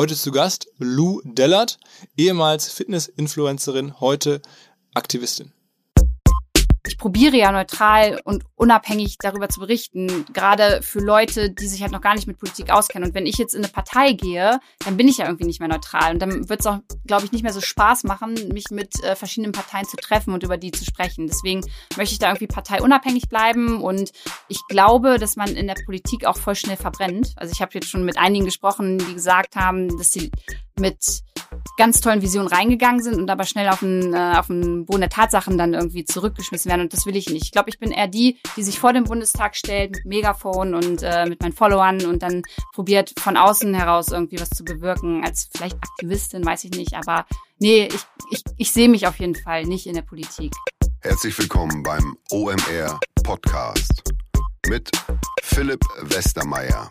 Heute zu Gast Lou Dellert, ehemals Fitness-Influencerin, heute Aktivistin ich probiere ja neutral und unabhängig darüber zu berichten, gerade für Leute, die sich halt noch gar nicht mit Politik auskennen. Und wenn ich jetzt in eine Partei gehe, dann bin ich ja irgendwie nicht mehr neutral. Und dann wird es auch, glaube ich, nicht mehr so Spaß machen, mich mit äh, verschiedenen Parteien zu treffen und über die zu sprechen. Deswegen möchte ich da irgendwie parteiunabhängig bleiben. Und ich glaube, dass man in der Politik auch voll schnell verbrennt. Also ich habe jetzt schon mit einigen gesprochen, die gesagt haben, dass sie mit ganz tollen Visionen reingegangen sind und aber schnell auf den, äh, auf den Boden der Tatsachen dann irgendwie zurückgeschmissen werden. Und das will ich nicht. Ich glaube, ich bin eher die, die sich vor den Bundestag stellt mit Megafon und äh, mit meinen Followern und dann probiert von außen heraus irgendwie was zu bewirken. Als vielleicht Aktivistin, weiß ich nicht. Aber nee, ich, ich, ich sehe mich auf jeden Fall nicht in der Politik. Herzlich willkommen beim OMR Podcast mit Philipp Westermeier.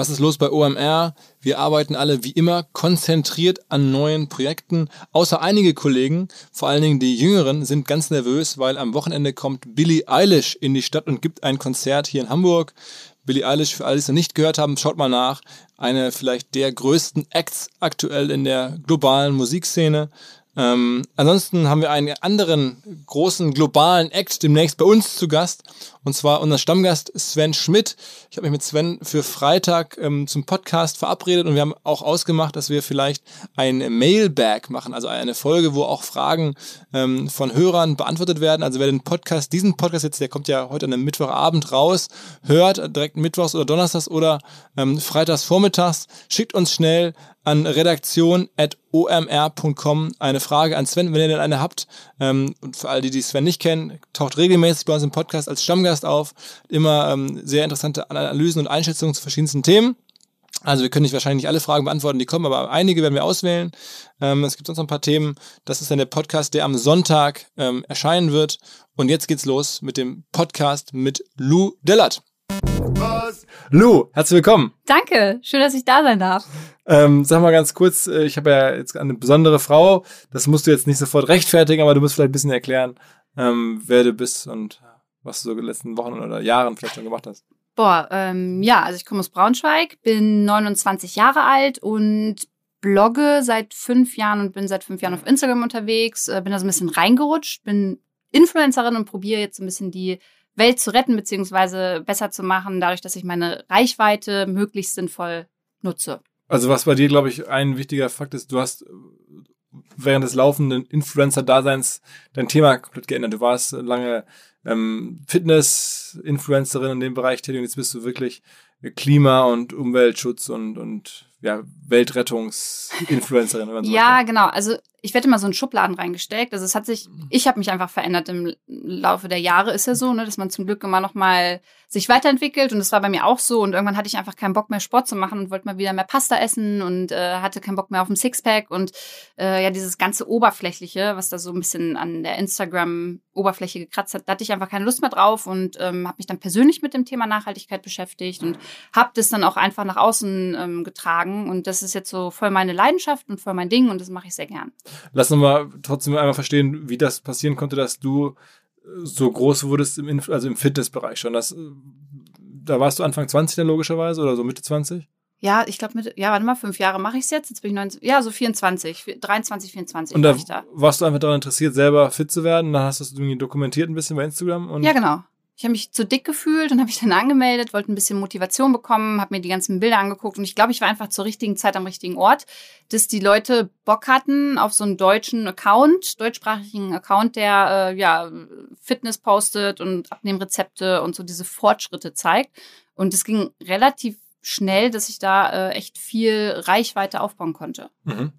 Was ist los bei OMR? Wir arbeiten alle wie immer konzentriert an neuen Projekten. Außer einige Kollegen, vor allen Dingen die Jüngeren, sind ganz nervös, weil am Wochenende kommt Billie Eilish in die Stadt und gibt ein Konzert hier in Hamburg. Billie Eilish, für alle, die es noch nicht gehört haben, schaut mal nach. Eine vielleicht der größten Acts aktuell in der globalen Musikszene. Ähm, ansonsten haben wir einen anderen großen globalen Act demnächst bei uns zu Gast. Und zwar unser Stammgast Sven Schmidt. Ich habe mich mit Sven für Freitag ähm, zum Podcast verabredet und wir haben auch ausgemacht, dass wir vielleicht ein Mailbag machen, also eine Folge, wo auch Fragen ähm, von Hörern beantwortet werden. Also wer den Podcast, diesen Podcast jetzt, der kommt ja heute an einem Mittwochabend raus, hört direkt mittwochs oder donnerstags oder ähm, freitags vormittags, schickt uns schnell an redaktion.omr.com eine Frage an Sven, wenn ihr denn eine habt. Ähm, und für alle, die, die Sven nicht kennen, taucht regelmäßig bei uns im Podcast als Stammgast auf. Immer ähm, sehr interessante Analysen und Einschätzungen zu verschiedensten Themen. Also wir können nicht wahrscheinlich nicht alle Fragen beantworten, die kommen, aber einige werden wir auswählen. Ähm, es gibt sonst noch ein paar Themen. Das ist dann der Podcast, der am Sonntag ähm, erscheinen wird. Und jetzt geht's los mit dem Podcast mit Lou Dillard. Was? Lou, herzlich willkommen. Danke, schön, dass ich da sein darf. Ähm, sag mal ganz kurz, äh, ich habe ja jetzt eine besondere Frau. Das musst du jetzt nicht sofort rechtfertigen, aber du musst vielleicht ein bisschen erklären, ähm, wer du bist und was du so in den letzten Wochen oder Jahren vielleicht schon gemacht hast. Boah, ähm, ja, also ich komme aus Braunschweig, bin 29 Jahre alt und blogge seit fünf Jahren und bin seit fünf Jahren auf Instagram unterwegs, äh, bin da so ein bisschen reingerutscht, bin Influencerin und probiere jetzt so ein bisschen die Welt zu retten beziehungsweise besser zu machen, dadurch, dass ich meine Reichweite möglichst sinnvoll nutze. Also was bei dir, glaube ich, ein wichtiger Fakt ist, du hast während des laufenden Influencer-Daseins dein Thema komplett geändert. Du warst lange ähm, Fitness-Influencerin in dem Bereich tätig und jetzt bist du wirklich Klima- und Umweltschutz und, und ja, Weltrettungsinfluencerin. Ja, genau. Also ich werde immer so in Schubladen reingesteckt. Also es hat sich, mhm. ich habe mich einfach verändert im Laufe der Jahre, ist ja so, ne, dass man zum Glück immer noch mal sich weiterentwickelt und das war bei mir auch so und irgendwann hatte ich einfach keinen Bock mehr Sport zu machen und wollte mal wieder mehr Pasta essen und äh, hatte keinen Bock mehr auf ein Sixpack und äh, ja dieses ganze oberflächliche, was da so ein bisschen an der Instagram Oberfläche gekratzt hat, da hatte ich einfach keine Lust mehr drauf und ähm, habe mich dann persönlich mit dem Thema Nachhaltigkeit beschäftigt und habe das dann auch einfach nach außen ähm, getragen. Und das ist jetzt so voll meine Leidenschaft und voll mein Ding und das mache ich sehr gern. Lass uns mal trotzdem einmal verstehen, wie das passieren konnte, dass du so groß wurdest im, Inf also im Fitnessbereich schon. Das, da warst du Anfang 20 dann logischerweise oder so Mitte 20? Ja, ich glaube, mit, ja, warte mal, fünf Jahre mache ich es jetzt. Jetzt bin ich 19, ja, so 24, 23, 24 Und da, ich da. warst du einfach daran interessiert, selber fit zu werden? Dann hast du es irgendwie dokumentiert ein bisschen bei Instagram? Und Ja, genau. Ich habe mich zu dick gefühlt und habe mich dann angemeldet, wollte ein bisschen Motivation bekommen, habe mir die ganzen Bilder angeguckt und ich glaube, ich war einfach zur richtigen Zeit am richtigen Ort, dass die Leute Bock hatten auf so einen deutschen Account, deutschsprachigen Account, der äh, ja Fitness postet und Abnehmrezepte und so diese Fortschritte zeigt. Und es ging relativ schnell, dass ich da äh, echt viel Reichweite aufbauen konnte. Mhm.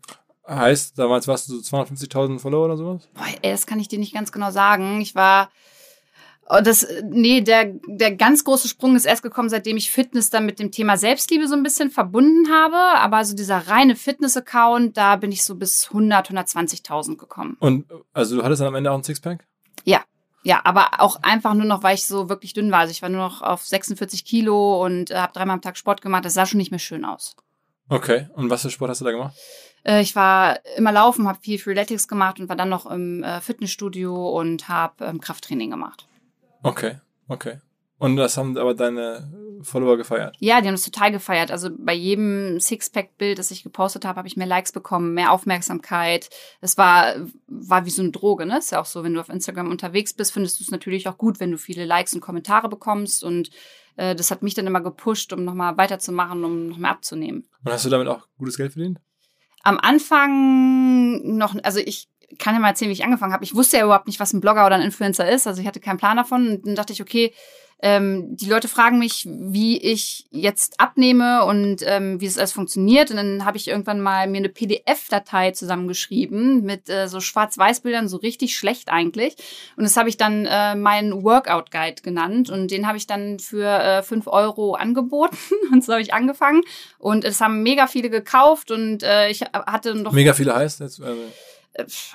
Heißt, damals warst du so 250.000 Follower oder sowas? Boah, ey, das kann ich dir nicht ganz genau sagen. Ich war das, nee, der, der ganz große Sprung ist erst gekommen, seitdem ich Fitness dann mit dem Thema Selbstliebe so ein bisschen verbunden habe. Aber also dieser reine Fitness-Account, da bin ich so bis 100, 120.000 gekommen. Und also du hattest dann am Ende auch ein Sixpack? Ja. Ja, aber auch einfach nur noch, weil ich so wirklich dünn war. Also ich war nur noch auf 46 Kilo und äh, habe dreimal am Tag Sport gemacht. Das sah schon nicht mehr schön aus. Okay. Und was für Sport hast du da gemacht? Äh, ich war immer laufen, habe viel Freeletics gemacht und war dann noch im äh, Fitnessstudio und habe ähm, Krafttraining gemacht. Okay, okay. Und das haben aber deine Follower gefeiert? Ja, die haben das total gefeiert. Also bei jedem Sixpack-Bild, das ich gepostet habe, habe ich mehr Likes bekommen, mehr Aufmerksamkeit. Es war, war wie so eine Droge, ne? Ist ja auch so, wenn du auf Instagram unterwegs bist, findest du es natürlich auch gut, wenn du viele Likes und Kommentare bekommst. Und äh, das hat mich dann immer gepusht, um nochmal weiterzumachen, um noch mehr abzunehmen. Und hast du damit auch gutes Geld verdient? Am Anfang noch, also ich kann ja mal erzählen, wie ich angefangen habe. Ich wusste ja überhaupt nicht, was ein Blogger oder ein Influencer ist. Also ich hatte keinen Plan davon. Und dann dachte ich, okay, ähm, die Leute fragen mich, wie ich jetzt abnehme und ähm, wie es alles funktioniert. Und dann habe ich irgendwann mal mir eine PDF-Datei zusammengeschrieben mit äh, so Schwarz-Weiß-Bildern, so richtig schlecht eigentlich. Und das habe ich dann äh, meinen Workout-Guide genannt. Und den habe ich dann für äh, 5 Euro angeboten. Und so habe ich angefangen. Und es haben mega viele gekauft. Und äh, ich hatte noch... Mega viele heißt jetzt? Also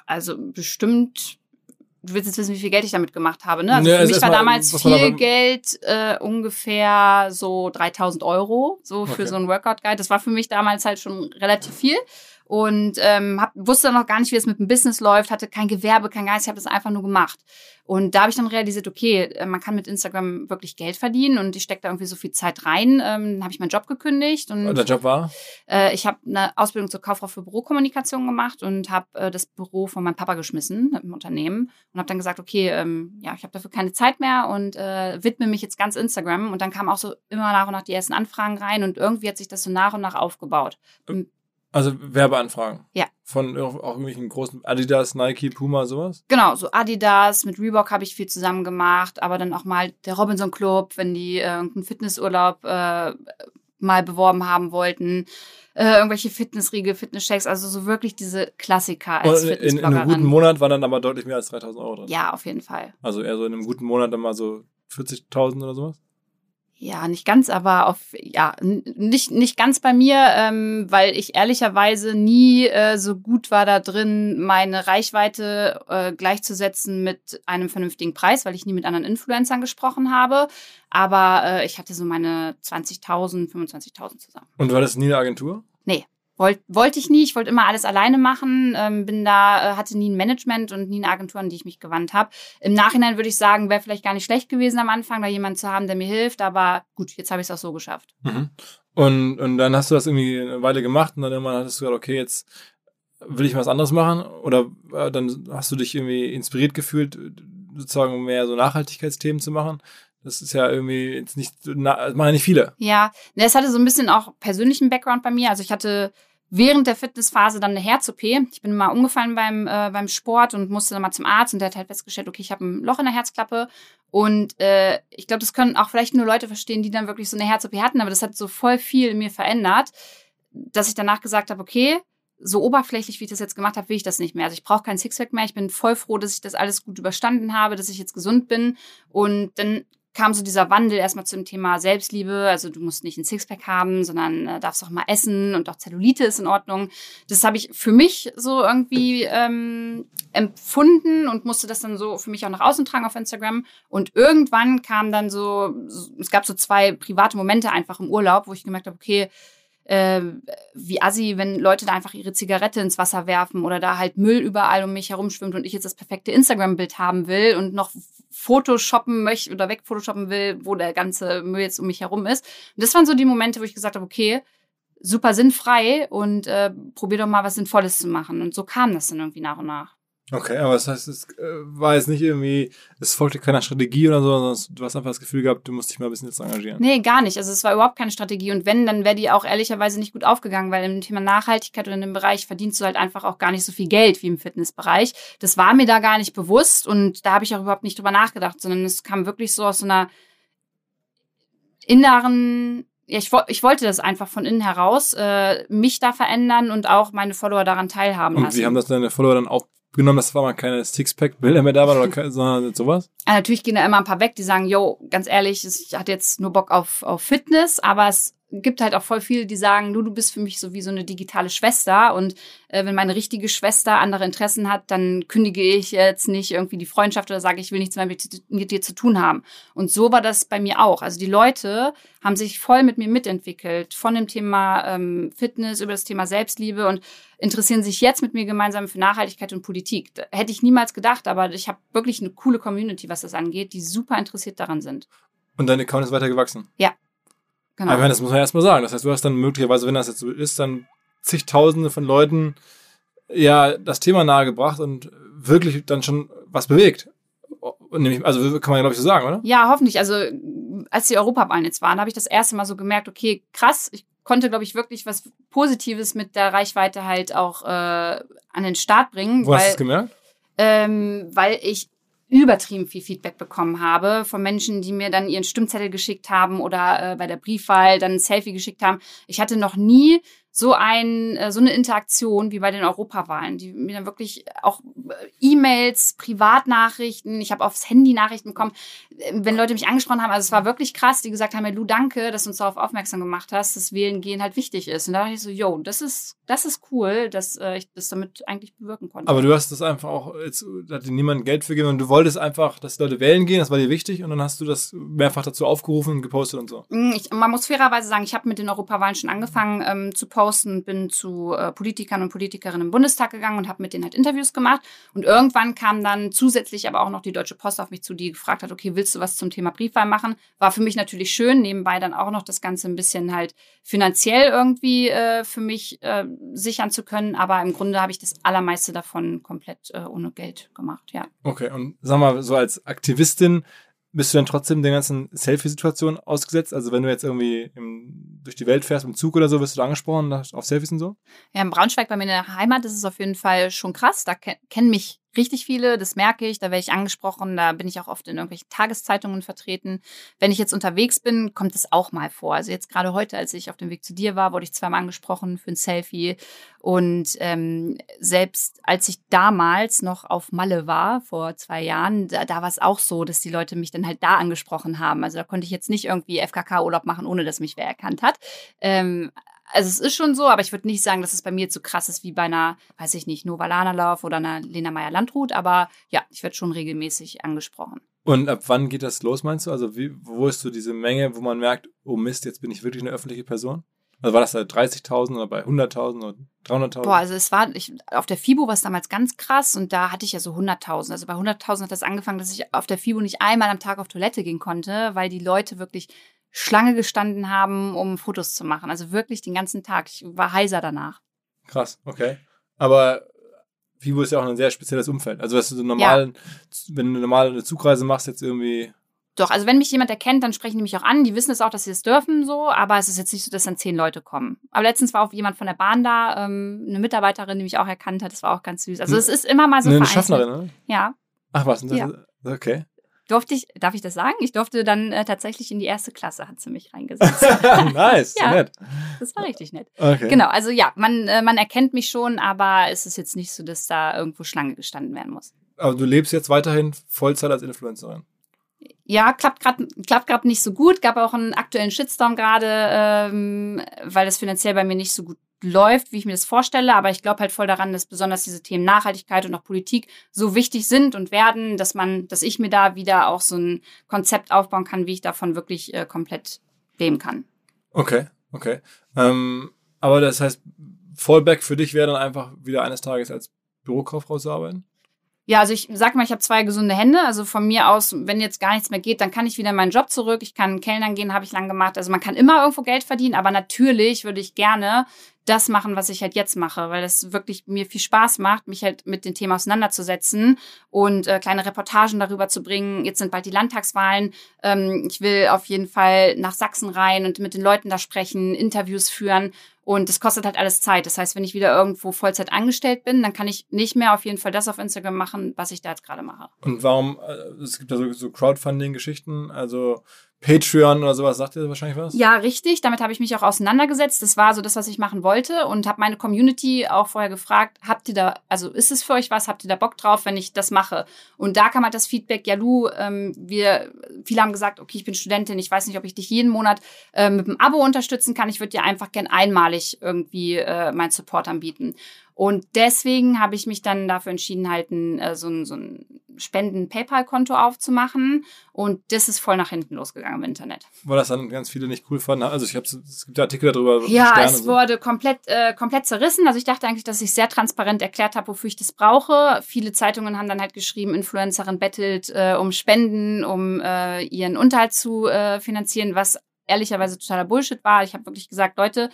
Also bestimmt du willst jetzt wissen, wie viel Geld ich damit gemacht habe, ne? Also Nee, für also mich war damals war viel beim- Geld, äh, ungefähr so 3000 Euro, so für Okay. so einen Workout-Guide. Das war für mich damals halt schon relativ viel. Und ähm, hab, wusste noch gar nicht, wie es mit dem Business läuft, hatte kein Gewerbe, kein Geist, ich habe das einfach nur gemacht. Und da habe ich dann realisiert, okay, äh, man kann mit Instagram wirklich Geld verdienen und ich stecke da irgendwie so viel Zeit rein. Ähm, dann habe ich meinen Job gekündigt und der Job war? äh, ich habe eine Ausbildung zur Kauffrau für Bürokommunikation gemacht und habe äh, das Büro von meinem Papa geschmissen im Unternehmen und habe dann gesagt, okay, ähm, ja, ich habe dafür keine Zeit mehr und äh, widme mich jetzt ganz Instagram. Und dann kamen auch so immer nach und nach die ersten Anfragen rein und irgendwie hat sich das so nach und nach aufgebaut. Also Werbeanfragen? Ja. Von auch irgendwelchen großen Adidas, Nike, Puma, sowas? Genau, so Adidas, mit Reebok habe ich viel zusammen gemacht, aber dann auch mal der Robinson Club, wenn die äh, irgendeinen Fitnessurlaub äh, mal beworben haben wollten. Äh, irgendwelche Fitnessriegel, Fitnesschecks, also so wirklich diese Klassiker als Und in, in einem guten Monat waren dann aber deutlich mehr als 3000 Euro drin. Ja, auf jeden Fall. Also eher so in einem guten Monat dann mal so 40.000 oder sowas? Ja, nicht ganz, aber auf ja nicht nicht ganz bei mir, ähm, weil ich ehrlicherweise nie äh, so gut war da drin, meine Reichweite äh, gleichzusetzen mit einem vernünftigen Preis, weil ich nie mit anderen Influencern gesprochen habe. Aber äh, ich hatte so meine 20.000, 25.000 zusammen. Und war das nie eine Agentur? Wollte wollte ich nie, ich wollte immer alles alleine machen, ähm, bin da, äh, hatte nie ein Management und nie eine Agentur, an die ich mich gewandt habe. Im Nachhinein würde ich sagen, wäre vielleicht gar nicht schlecht gewesen am Anfang, da jemand zu haben, der mir hilft, aber gut, jetzt habe ich es auch so geschafft. Mhm. Und, und dann hast du das irgendwie eine Weile gemacht und dann irgendwann hattest du gesagt, okay, jetzt will ich was anderes machen oder äh, dann hast du dich irgendwie inspiriert gefühlt, sozusagen mehr so Nachhaltigkeitsthemen zu machen. Das ist ja irgendwie jetzt nicht, das machen ja nicht viele. Ja, ne, es hatte so ein bisschen auch persönlichen Background bei mir. Also ich hatte während der Fitnessphase dann eine Herz-OP. Ich bin mal umgefallen beim, äh, beim Sport und musste dann mal zum Arzt und der hat halt festgestellt, okay, ich habe ein Loch in der Herzklappe. Und äh, ich glaube, das können auch vielleicht nur Leute verstehen, die dann wirklich so eine Herz-OP hatten, aber das hat so voll viel in mir verändert, dass ich danach gesagt habe, okay, so oberflächlich, wie ich das jetzt gemacht habe, will ich das nicht mehr. Also ich brauche keinen Sixpack mehr. Ich bin voll froh, dass ich das alles gut überstanden habe, dass ich jetzt gesund bin. Und dann kam so dieser Wandel erstmal zum Thema Selbstliebe. Also du musst nicht ein Sixpack haben, sondern äh, darfst auch mal essen und auch Zellulite ist in Ordnung. Das habe ich für mich so irgendwie ähm, empfunden und musste das dann so für mich auch nach außen tragen auf Instagram. Und irgendwann kam dann so, es gab so zwei private Momente einfach im Urlaub, wo ich gemerkt habe, okay, äh, wie assi, wenn Leute da einfach ihre Zigarette ins Wasser werfen oder da halt Müll überall um mich herumschwimmt und ich jetzt das perfekte Instagram-Bild haben will und noch Photoshoppen möchte oder wegphotoshoppen will, wo der ganze Müll jetzt um mich herum ist. Und das waren so die Momente, wo ich gesagt habe, okay, super sinnfrei und äh, probier doch mal was Sinnvolles zu machen. Und so kam das dann irgendwie nach und nach. Okay, aber das heißt, es äh, war jetzt nicht irgendwie, es folgte keiner Strategie oder so, sondern du hast einfach das Gefühl gehabt, du musst dich mal ein bisschen jetzt engagieren. Nee, gar nicht. Also es war überhaupt keine Strategie. Und wenn, dann wäre die auch ehrlicherweise nicht gut aufgegangen, weil im Thema Nachhaltigkeit oder in dem Bereich verdienst du halt einfach auch gar nicht so viel Geld wie im Fitnessbereich. Das war mir da gar nicht bewusst und da habe ich auch überhaupt nicht drüber nachgedacht, sondern es kam wirklich so aus so einer inneren ja, ich, ich wollte das einfach von innen heraus, äh, mich da verändern und auch meine Follower daran teilhaben und lassen. Und wie haben das deine Follower dann auch genommen, dass war mal keine Sixpack-Bilder mehr da waren oder sondern sowas? Ja, natürlich gehen da immer ein paar weg, die sagen, yo, ganz ehrlich, ich hatte jetzt nur Bock auf, auf Fitness, aber es gibt halt auch voll viele, die sagen, du, du bist für mich so wie so eine digitale Schwester und äh, wenn meine richtige Schwester andere Interessen hat, dann kündige ich jetzt nicht irgendwie die Freundschaft oder sage, ich will nichts mehr mit, mit dir zu tun haben. Und so war das bei mir auch. Also die Leute haben sich voll mit mir mitentwickelt, von dem Thema ähm, Fitness über das Thema Selbstliebe und interessieren sich jetzt mit mir gemeinsam für Nachhaltigkeit und Politik. Da hätte ich niemals gedacht, aber ich habe wirklich eine coole Community, was das angeht, die super interessiert daran sind. Und dein Account ist weiter gewachsen? Ja, Genau. Aber das muss man erstmal sagen. Das heißt, du hast dann möglicherweise, wenn das jetzt so ist, dann zigtausende von Leuten ja das Thema nahegebracht und wirklich dann schon was bewegt. Also kann man ja, glaube ich, so sagen, oder? Ja, hoffentlich. Also als die Europawahlen jetzt waren, habe ich das erste Mal so gemerkt, okay, krass, ich konnte, glaube ich, wirklich was Positives mit der Reichweite halt auch äh, an den Start bringen. Wo weil, hast du es gemerkt? Ähm, weil ich übertrieben viel Feedback bekommen habe von Menschen, die mir dann ihren Stimmzettel geschickt haben oder äh, bei der Briefwahl dann ein Selfie geschickt haben. Ich hatte noch nie so ein äh, so eine Interaktion wie bei den Europawahlen, die mir dann wirklich auch äh, E-Mails, Privatnachrichten, ich habe aufs Handy Nachrichten bekommen, äh, wenn Leute mich angesprochen haben, also es war wirklich krass, die gesagt haben, hey, Lu, danke, dass du uns darauf aufmerksam gemacht hast, dass Wählen gehen halt wichtig ist. Und da dachte ich so, yo, das ist das ist cool, dass äh, ich das damit eigentlich bewirken konnte. Aber du hast das einfach auch jetzt hat dir niemand Geld für gegeben und du wolltest einfach, dass die Leute wählen gehen, das war dir wichtig und dann hast du das mehrfach dazu aufgerufen und gepostet und so. Mm, ich, man muss fairerweise sagen, ich habe mit den Europawahlen schon angefangen ähm, zu posten posten, bin zu äh, Politikern und Politikerinnen im Bundestag gegangen und habe mit denen halt Interviews gemacht. Und irgendwann kam dann zusätzlich aber auch noch die Deutsche Post auf mich zu, die gefragt hat, okay, willst du was zum Thema Briefwahl machen? War für mich natürlich schön, nebenbei dann auch noch das Ganze ein bisschen halt finanziell irgendwie äh, für mich äh, sichern zu können. Aber im Grunde habe ich das allermeiste davon komplett äh, ohne Geld gemacht, ja. Okay, und sag mal, so als Aktivistin, bist du dann trotzdem den ganzen Selfie-Situationen ausgesetzt? Also wenn du jetzt irgendwie im, durch die Welt fährst im Zug oder so, wirst du da angesprochen auf Selfies und so? Ja, in Braunschweig bei mir in der Heimat ist es auf jeden Fall schon krass. Da kennen mich richtig viele, das merke ich, da werde ich angesprochen, da bin ich auch oft in irgendwelchen Tageszeitungen vertreten. Wenn ich jetzt unterwegs bin, kommt es auch mal vor. Also jetzt gerade heute, als ich auf dem Weg zu dir war, wurde ich zweimal angesprochen für ein Selfie. Und ähm, selbst als ich damals noch auf Malle war, vor zwei Jahren, da, da war es auch so, dass die Leute mich dann halt da angesprochen haben. Also da konnte ich jetzt nicht irgendwie FKK-Urlaub machen, ohne dass mich wer erkannt hat. Ähm, also es ist schon so, aber ich würde nicht sagen, dass es bei mir so krass ist wie bei einer, weiß ich nicht, Nova Lauf oder einer Lena Meyer Landrut, aber ja, ich werde schon regelmäßig angesprochen. Und ab wann geht das los, meinst du? Also wie, wo ist so diese Menge, wo man merkt, oh Mist, jetzt bin ich wirklich eine öffentliche Person? Also war das bei 30.000 oder bei 100.000 oder 300.000? Boah, also es war, ich, auf der FIBO war es damals ganz krass und da hatte ich ja so 100.000. Also bei 100.000 hat das angefangen, dass ich auf der FIBO nicht einmal am Tag auf Toilette gehen konnte, weil die Leute wirklich Schlange gestanden haben, um Fotos zu machen. Also wirklich den ganzen Tag. Ich war heiser danach. Krass, okay. Aber Vivo ist ja auch ein sehr spezielles Umfeld. Also, was du normal, ja. wenn du normal eine Zugreise machst, jetzt irgendwie. Doch, also wenn mich jemand erkennt, dann sprechen die mich auch an. Die wissen es auch, dass sie es das dürfen, so, aber es ist jetzt nicht so, dass dann zehn Leute kommen. Aber letztens war auch jemand von der Bahn da, ähm, eine Mitarbeiterin, die mich auch erkannt hat, das war auch ganz süß. Also es ist immer mal so eine Schaffnerin, ne? Ja. Ach was, das ja. ist, okay durfte ich, darf ich das sagen? Ich durfte dann äh, tatsächlich in die erste Klasse, hat sie mich reingesetzt. nice, ja, nett. Das war richtig nett. Okay. Genau, also ja, man, äh, man erkennt mich schon, aber es ist jetzt nicht so, dass da irgendwo Schlange gestanden werden muss. Aber du lebst jetzt weiterhin Vollzeit als Influencerin? Ja, klappt gerade klappt grad nicht so gut. Gab auch einen aktuellen Shitstorm gerade, ähm, weil das finanziell bei mir nicht so gut läuft, wie ich mir das vorstelle. Aber ich glaube halt voll daran, dass besonders diese Themen Nachhaltigkeit und auch Politik so wichtig sind und werden, dass man, dass ich mir da wieder auch so ein Konzept aufbauen kann, wie ich davon wirklich äh, komplett leben kann. Okay, okay. Ähm, aber das heißt, Fallback für dich wäre dann einfach wieder eines Tages als Bürokauffrau zu arbeiten? Ja, also ich sag mal, ich habe zwei gesunde Hände. Also von mir aus, wenn jetzt gar nichts mehr geht, dann kann ich wieder in meinen Job zurück. Ich kann Kellnern gehen, habe ich lang gemacht. Also man kann immer irgendwo Geld verdienen, aber natürlich würde ich gerne das machen, was ich halt jetzt mache, weil es wirklich mir viel Spaß macht, mich halt mit dem Thema auseinanderzusetzen und äh, kleine Reportagen darüber zu bringen. Jetzt sind bald die Landtagswahlen. Ähm, ich will auf jeden Fall nach Sachsen rein und mit den Leuten da sprechen, Interviews führen. Und das kostet halt alles Zeit. Das heißt, wenn ich wieder irgendwo Vollzeit angestellt bin, dann kann ich nicht mehr auf jeden Fall das auf Instagram machen, was ich da jetzt gerade mache. Und warum, äh, es gibt ja so, so Crowdfunding-Geschichten, also Patreon oder sowas, sagt ihr wahrscheinlich was? Ja, richtig. Damit habe ich mich auch auseinandergesetzt. Das war so das, was ich machen wollte und habe meine Community auch vorher gefragt, habt ihr da, also ist es für euch was, habt ihr da Bock drauf, wenn ich das mache? Und da kam halt das Feedback, ja Lu, ähm, wir, viele haben gesagt, okay, ich bin Studentin, ich weiß nicht, ob ich dich jeden Monat äh, mit einem Abo unterstützen kann. Ich würde dir einfach gern einmalig irgendwie äh, meinen Support anbieten. Und deswegen habe ich mich dann dafür entschieden, halt ein, äh, so ein, so ein Spenden-PayPal-Konto aufzumachen. Und das ist voll nach hinten losgegangen im Internet. Weil das dann ganz viele nicht cool fanden. Also ich habe es gibt Artikel darüber. Ja, Sterne es so. wurde komplett, äh, komplett zerrissen. Also ich dachte eigentlich, dass ich sehr transparent erklärt habe, wofür ich das brauche. Viele Zeitungen haben dann halt geschrieben, Influencerin bettelt äh, um Spenden, um äh, ihren Unterhalt zu äh, finanzieren, was ehrlicherweise totaler Bullshit war. Ich habe wirklich gesagt, Leute,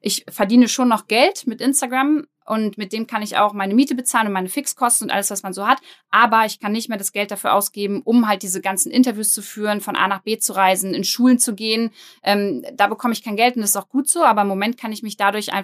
ich verdiene schon noch Geld mit Instagram und mit dem kann ich auch meine Miete bezahlen und meine Fixkosten und alles, was man so hat. Aber ich kann nicht mehr das Geld dafür ausgeben, um halt diese ganzen Interviews zu führen, von A nach B zu reisen, in Schulen zu gehen. Ähm, da bekomme ich kein Geld und das ist auch gut so. Aber im Moment kann ich mich dadurch äh,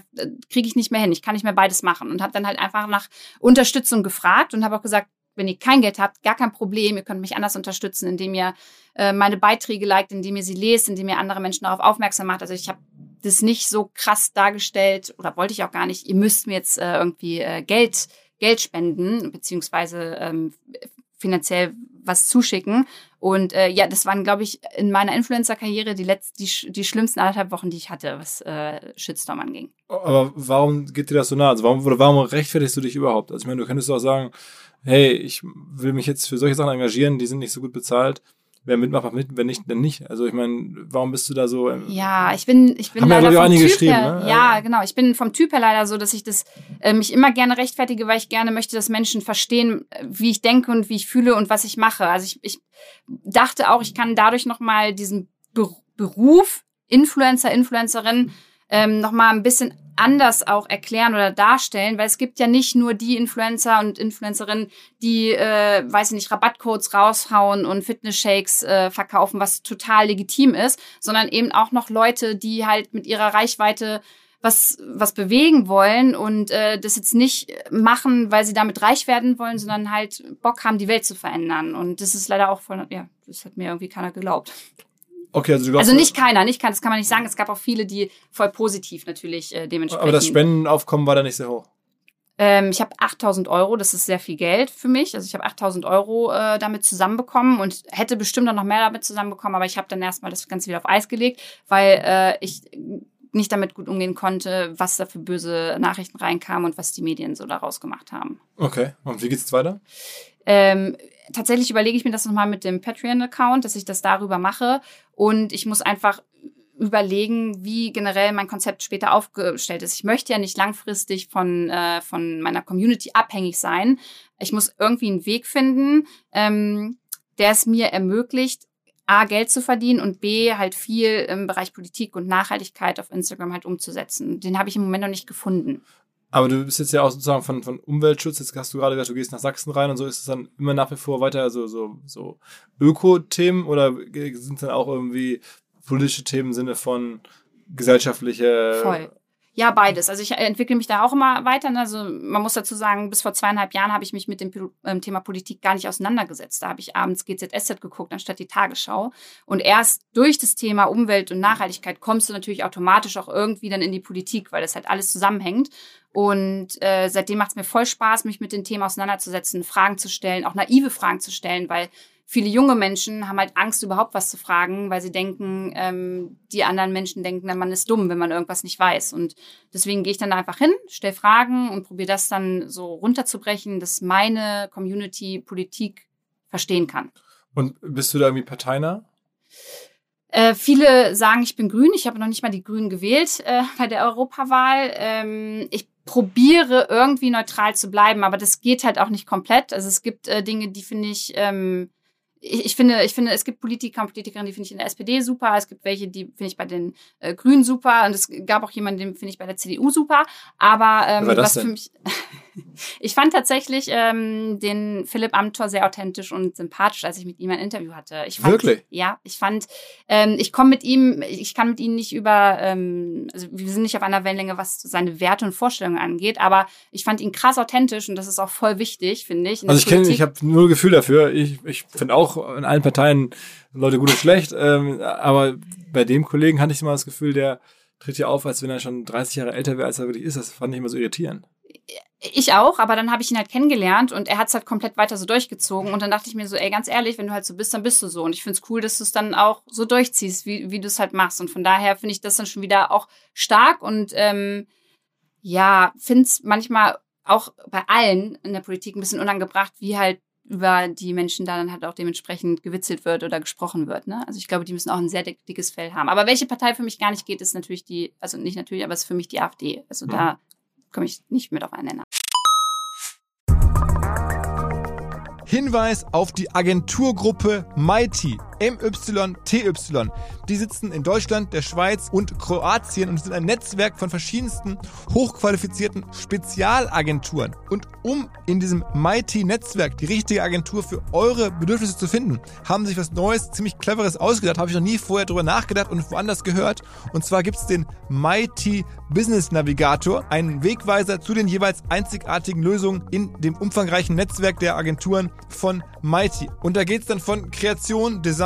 kriege ich nicht mehr hin. Ich kann nicht mehr beides machen und habe dann halt einfach nach Unterstützung gefragt und habe auch gesagt, wenn ihr kein Geld habt, gar kein Problem. Ihr könnt mich anders unterstützen, indem ihr äh, meine Beiträge liked, indem ihr sie lest, indem ihr andere Menschen darauf aufmerksam macht. Also ich habe das nicht so krass dargestellt oder wollte ich auch gar nicht. Ihr müsst mir jetzt äh, irgendwie äh, Geld Geld spenden beziehungsweise ähm, finanziell was zuschicken. Und äh, ja, das waren, glaube ich, in meiner Influencer-Karriere die, letzten, die, die schlimmsten anderthalb Wochen, die ich hatte, was äh, Shitstorm anging. Aber warum geht dir das so nah? Also warum, warum rechtfertigst du dich überhaupt? Also ich meine, du könntest auch sagen, hey, ich will mich jetzt für solche Sachen engagieren, die sind nicht so gut bezahlt wer mitmacht, macht mit, wenn nicht, dann nicht. Also ich meine, warum bist du da so? Ähm, ja, ich bin, ich bin haben leider ja, vom einige Typ her, ne? ja, genau. Ich bin vom Typ her leider so, dass ich das äh, mich immer gerne rechtfertige, weil ich gerne möchte, dass Menschen verstehen, wie ich denke und wie ich fühle und was ich mache. Also ich, ich dachte auch, ich kann dadurch noch mal diesen Beruf Influencer, Influencerin ähm, noch mal ein bisschen anders auch erklären oder darstellen, weil es gibt ja nicht nur die Influencer und Influencerinnen, die, äh, weiß ich nicht, Rabattcodes raushauen und Fitness-Shakes äh, verkaufen, was total legitim ist, sondern eben auch noch Leute, die halt mit ihrer Reichweite was, was bewegen wollen und äh, das jetzt nicht machen, weil sie damit reich werden wollen, sondern halt Bock haben, die Welt zu verändern. Und das ist leider auch voll, ja, das hat mir irgendwie keiner geglaubt. Okay, also glaubst, Also nicht keiner, nicht keiner, das kann man nicht sagen. Es gab auch viele, die voll positiv natürlich äh, dementsprechend. aber das Spendenaufkommen war da nicht sehr hoch. Ähm, ich habe 8000 Euro, das ist sehr viel Geld für mich. Also ich habe 8000 Euro äh, damit zusammenbekommen und hätte bestimmt auch noch mehr damit zusammenbekommen, aber ich habe dann erstmal das Ganze wieder auf Eis gelegt, weil äh, ich nicht damit gut umgehen konnte, was da für böse Nachrichten reinkamen und was die Medien so daraus gemacht haben. Okay, und wie geht's jetzt weiter? Ähm, tatsächlich überlege ich mir das nochmal mit dem Patreon-Account, dass ich das darüber mache. Und ich muss einfach überlegen, wie generell mein Konzept später aufgestellt ist. Ich möchte ja nicht langfristig von, äh, von meiner Community abhängig sein. Ich muss irgendwie einen Weg finden, ähm, der es mir ermöglicht, A, Geld zu verdienen und B, halt viel im Bereich Politik und Nachhaltigkeit auf Instagram halt umzusetzen. Den habe ich im Moment noch nicht gefunden. Aber du bist jetzt ja auch sozusagen von, von Umweltschutz, jetzt hast du gerade gesagt, du gehst nach Sachsen rein und so, ist es dann immer nach wie vor weiter so, so, so Öko-Themen oder sind es dann auch irgendwie politische Themen im Sinne von gesellschaftliche. Voll. Ja, beides. Also ich entwickle mich da auch immer weiter. Ne? Also man muss dazu sagen, bis vor zweieinhalb Jahren habe ich mich mit dem ähm, Thema Politik gar nicht auseinandergesetzt. Da habe ich abends GZSZ geguckt, anstatt die Tagesschau. Und erst durch das Thema Umwelt und Nachhaltigkeit kommst du natürlich automatisch auch irgendwie dann in die Politik, weil das halt alles zusammenhängt. Und äh, seitdem macht es mir voll Spaß, mich mit den Themen auseinanderzusetzen, Fragen zu stellen, auch naive Fragen zu stellen, weil viele junge Menschen haben halt Angst, überhaupt was zu fragen, weil sie denken, ähm, die anderen Menschen denken, man ist dumm, wenn man irgendwas nicht weiß. Und deswegen gehe ich dann da einfach hin, stelle Fragen und probiere das dann so runterzubrechen, dass meine Community Politik verstehen kann. Und bist du da irgendwie parteinah? Äh, viele sagen, ich bin grün. Ich habe noch nicht mal die Grünen gewählt äh, bei der Europawahl. Ähm, ich probiere irgendwie neutral zu bleiben, aber das geht halt auch nicht komplett. Also es gibt äh, Dinge, die finde ich, ähm, ich, ich, finde, ich finde, es gibt Politiker und Politikerinnen, die finde ich in der SPD super. Es gibt welche, die finde ich bei den äh, Grünen super. Und es gab auch jemanden, den finde ich bei der CDU super. Aber ähm, was denn? für mich ich fand tatsächlich ähm, den Philipp Amthor sehr authentisch und sympathisch, als ich mit ihm ein Interview hatte. Ich fand, Wirklich? Ja, ich fand, ähm, ich komme mit ihm, ich kann mit ihm nicht über, ähm, also wir sind nicht auf einer Wellenlänge, was seine Werte und Vorstellungen angeht, aber ich fand ihn krass authentisch und das ist auch voll wichtig, finde ich. Also ich kenne, ich habe nur Gefühl dafür. Ich, ich finde auch in allen Parteien Leute gut und schlecht, ähm, aber bei dem Kollegen hatte ich immer das Gefühl, der tritt ja auf, als wenn er schon 30 Jahre älter wäre, als er wirklich ist. Das fand ich immer so irritierend. Ich auch, aber dann habe ich ihn halt kennengelernt und er hat es halt komplett weiter so durchgezogen. Und dann dachte ich mir so, ey, ganz ehrlich, wenn du halt so bist, dann bist du so. Und ich finde es cool, dass du es dann auch so durchziehst, wie, wie du es halt machst. Und von daher finde ich das dann schon wieder auch stark und ähm, ja, finde es manchmal auch bei allen in der Politik ein bisschen unangebracht, wie halt über die Menschen da dann halt auch dementsprechend gewitzelt wird oder gesprochen wird. Ne? Also ich glaube, die müssen auch ein sehr dickes Fell haben. Aber welche Partei für mich gar nicht geht, ist natürlich die, also nicht natürlich, aber ist für mich die AfD. Also mhm. da komme ich nicht mit auf einen Nenner. Hinweis auf die Agenturgruppe Mighty. MYTY. Die sitzen in Deutschland, der Schweiz und Kroatien und sind ein Netzwerk von verschiedensten hochqualifizierten Spezialagenturen. Und um in diesem Mighty-Netzwerk die richtige Agentur für eure Bedürfnisse zu finden, haben sich was Neues, ziemlich Cleveres ausgedacht. Habe ich noch nie vorher drüber nachgedacht und woanders gehört. Und zwar gibt es den Mighty Business Navigator, einen Wegweiser zu den jeweils einzigartigen Lösungen in dem umfangreichen Netzwerk der Agenturen von Mighty. Und da geht es dann von Kreation, Design,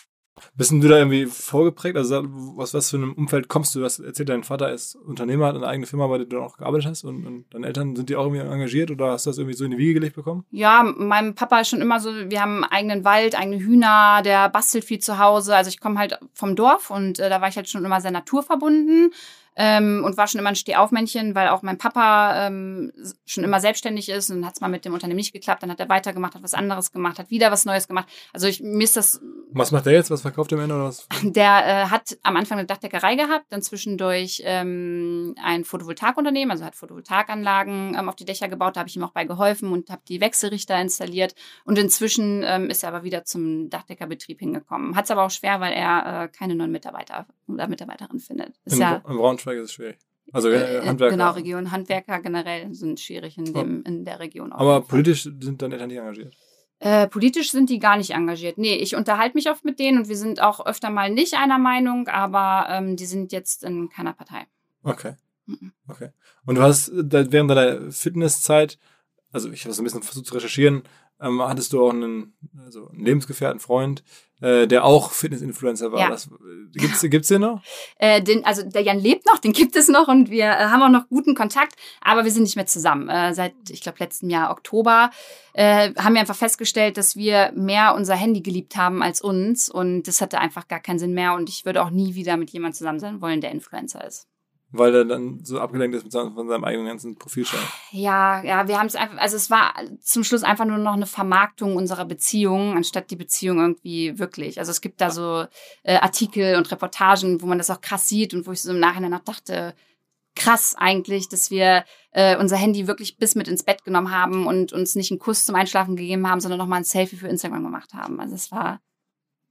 Bist du da irgendwie vorgeprägt? Also aus was für einem Umfeld kommst du? Du hast erzählt, dein Vater ist Unternehmer, hat eine eigene Firma, bei der du auch gearbeitet hast und, und deine Eltern sind die auch irgendwie engagiert oder hast du das irgendwie so in die Wiege gelegt bekommen? Ja, mein Papa ist schon immer so, wir haben einen eigenen Wald, eigene Hühner, der bastelt viel zu Hause. Also ich komme halt vom Dorf und äh, da war ich halt schon immer sehr naturverbunden ähm, und war schon immer ein Stehaufmännchen, weil auch mein Papa ähm, schon immer selbstständig ist und hat es mal mit dem Unternehmen nicht geklappt, dann hat er weitergemacht, hat was anderes gemacht, hat wieder was Neues gemacht. Also ich, mir ist das. Was macht er jetzt? Was verkauft der Ende oder was? Der äh, hat am Anfang eine Dachdeckerei gehabt, dann zwischendurch ähm, ein Photovoltaikunternehmen, also hat Photovoltaikanlagen ähm, auf die Dächer gebaut, da habe ich ihm auch bei geholfen und habe die Wechselrichter installiert. Und inzwischen ähm, ist er aber wieder zum Dachdeckerbetrieb hingekommen. Hat es aber auch schwer, weil er äh, keine neuen Mitarbeiter oder Mitarbeiterin findet. Ist in, ja, in Braunschweig ist es schwierig. Also äh, äh Handwerker. Genau, Region. Handwerker generell sind schwierig in, dem, in der Region. Aber politisch sind deine Eltern nicht engagiert? Äh, politisch sind die gar nicht engagiert. Nee, ich unterhalte mich oft mit denen und wir sind auch öfter mal nicht einer Meinung, aber ähm, die sind jetzt in keiner Partei. Okay. Mhm. Okay. Und du hast während deiner Fitnesszeit, also ich habe so ein bisschen versucht zu recherchieren, ähm, hattest du auch einen, also einen Lebensgefährten, Freund, äh, der auch Fitness-Influencer war. Ja. Das, gibt's, gibt's den noch? Äh, den, also der Jan lebt noch, den gibt es noch und wir äh, haben auch noch guten Kontakt, aber wir sind nicht mehr zusammen. Äh, seit, ich glaube, letztem Jahr Oktober äh, haben wir einfach festgestellt, dass wir mehr unser Handy geliebt haben als uns und das hatte einfach gar keinen Sinn mehr und ich würde auch nie wieder mit jemandem zusammen sein wollen, der Influencer ist weil er dann so abgelenkt ist von seinem eigenen ganzen Profilschein. Ja, ja, wir haben es einfach, also es war zum Schluss einfach nur noch eine Vermarktung unserer Beziehung, anstatt die Beziehung irgendwie wirklich. Also es gibt da so äh, Artikel und Reportagen, wo man das auch krass sieht und wo ich so im Nachhinein auch dachte, krass eigentlich, dass wir äh, unser Handy wirklich bis mit ins Bett genommen haben und uns nicht einen Kuss zum Einschlafen gegeben haben, sondern nochmal ein Selfie für Instagram gemacht haben. Also es war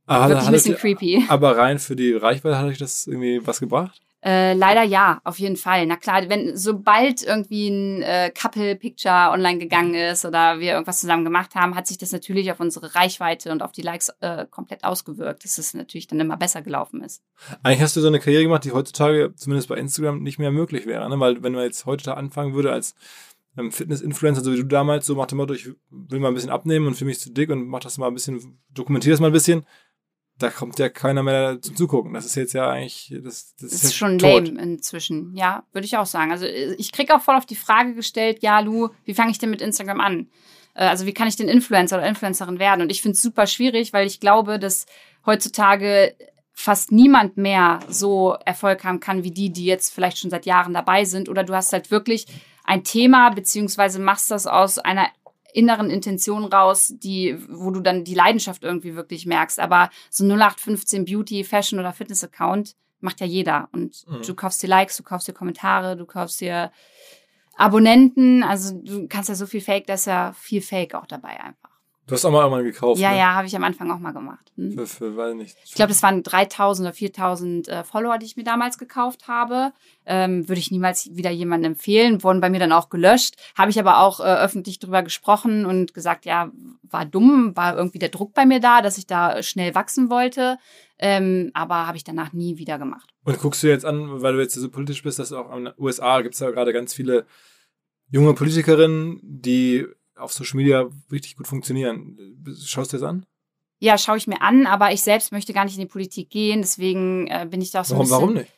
aber wirklich ein bisschen creepy. Aber rein für die Reichweite hat euch das irgendwie was gebracht? Äh, leider ja, auf jeden Fall. Na klar, wenn sobald irgendwie ein äh, Couple-Picture online gegangen ist oder wir irgendwas zusammen gemacht haben, hat sich das natürlich auf unsere Reichweite und auf die Likes äh, komplett ausgewirkt, dass es natürlich dann immer besser gelaufen ist. Eigentlich hast du so eine Karriere gemacht, die heutzutage zumindest bei Instagram nicht mehr möglich wäre, ne? weil wenn man jetzt heute anfangen würde als ähm, Fitness-Influencer, so wie du damals, so nach dem Motto, ich will mal ein bisschen abnehmen und fühle mich zu dick und mach das mal ein bisschen, dokumentiere das mal ein bisschen, da kommt ja keiner mehr zum Zugucken. Das ist jetzt ja eigentlich, das, das, das ist, schon tot. lame inzwischen. Ja, würde ich auch sagen. Also ich krieg auch voll auf die Frage gestellt, ja, Lu, wie fange ich denn mit Instagram an? Äh, also wie kann ich denn Influencer oder Influencerin werden? Und ich finde es super schwierig, weil ich glaube, dass heutzutage fast niemand mehr so Erfolg haben kann wie die, die jetzt vielleicht schon seit Jahren dabei sind. Oder du hast halt wirklich ein Thema, beziehungsweise machst das aus einer inneren Intention raus, die, wo du dann die Leidenschaft irgendwie wirklich merkst. Aber so 0815 Beauty, Fashion oder Fitness Account macht ja jeder. Und mhm. du kaufst dir Likes, du kaufst dir Kommentare, du kaufst dir Abonnenten. Also du kannst ja so viel Fake, da ist ja viel Fake auch dabei einfach. Du hast auch mal einmal gekauft. Ja, ne? ja, habe ich am Anfang auch mal gemacht. Hm? Für, für, weil nicht. Ich glaube, das waren 3000 oder 4000 äh, Follower, die ich mir damals gekauft habe. Ähm, Würde ich niemals wieder jemandem empfehlen. Wurden bei mir dann auch gelöscht. Habe ich aber auch äh, öffentlich drüber gesprochen und gesagt, ja, war dumm, war irgendwie der Druck bei mir da, dass ich da schnell wachsen wollte. Ähm, aber habe ich danach nie wieder gemacht. Und guckst du jetzt an, weil du jetzt so politisch bist, dass auch in den USA gibt es ja gerade ganz viele junge Politikerinnen, die auf Social Media richtig gut funktionieren. Schaust du das an? Ja, schaue ich mir an, aber ich selbst möchte gar nicht in die Politik gehen, deswegen äh, bin ich da auch so warum, ein bisschen, Warum nicht?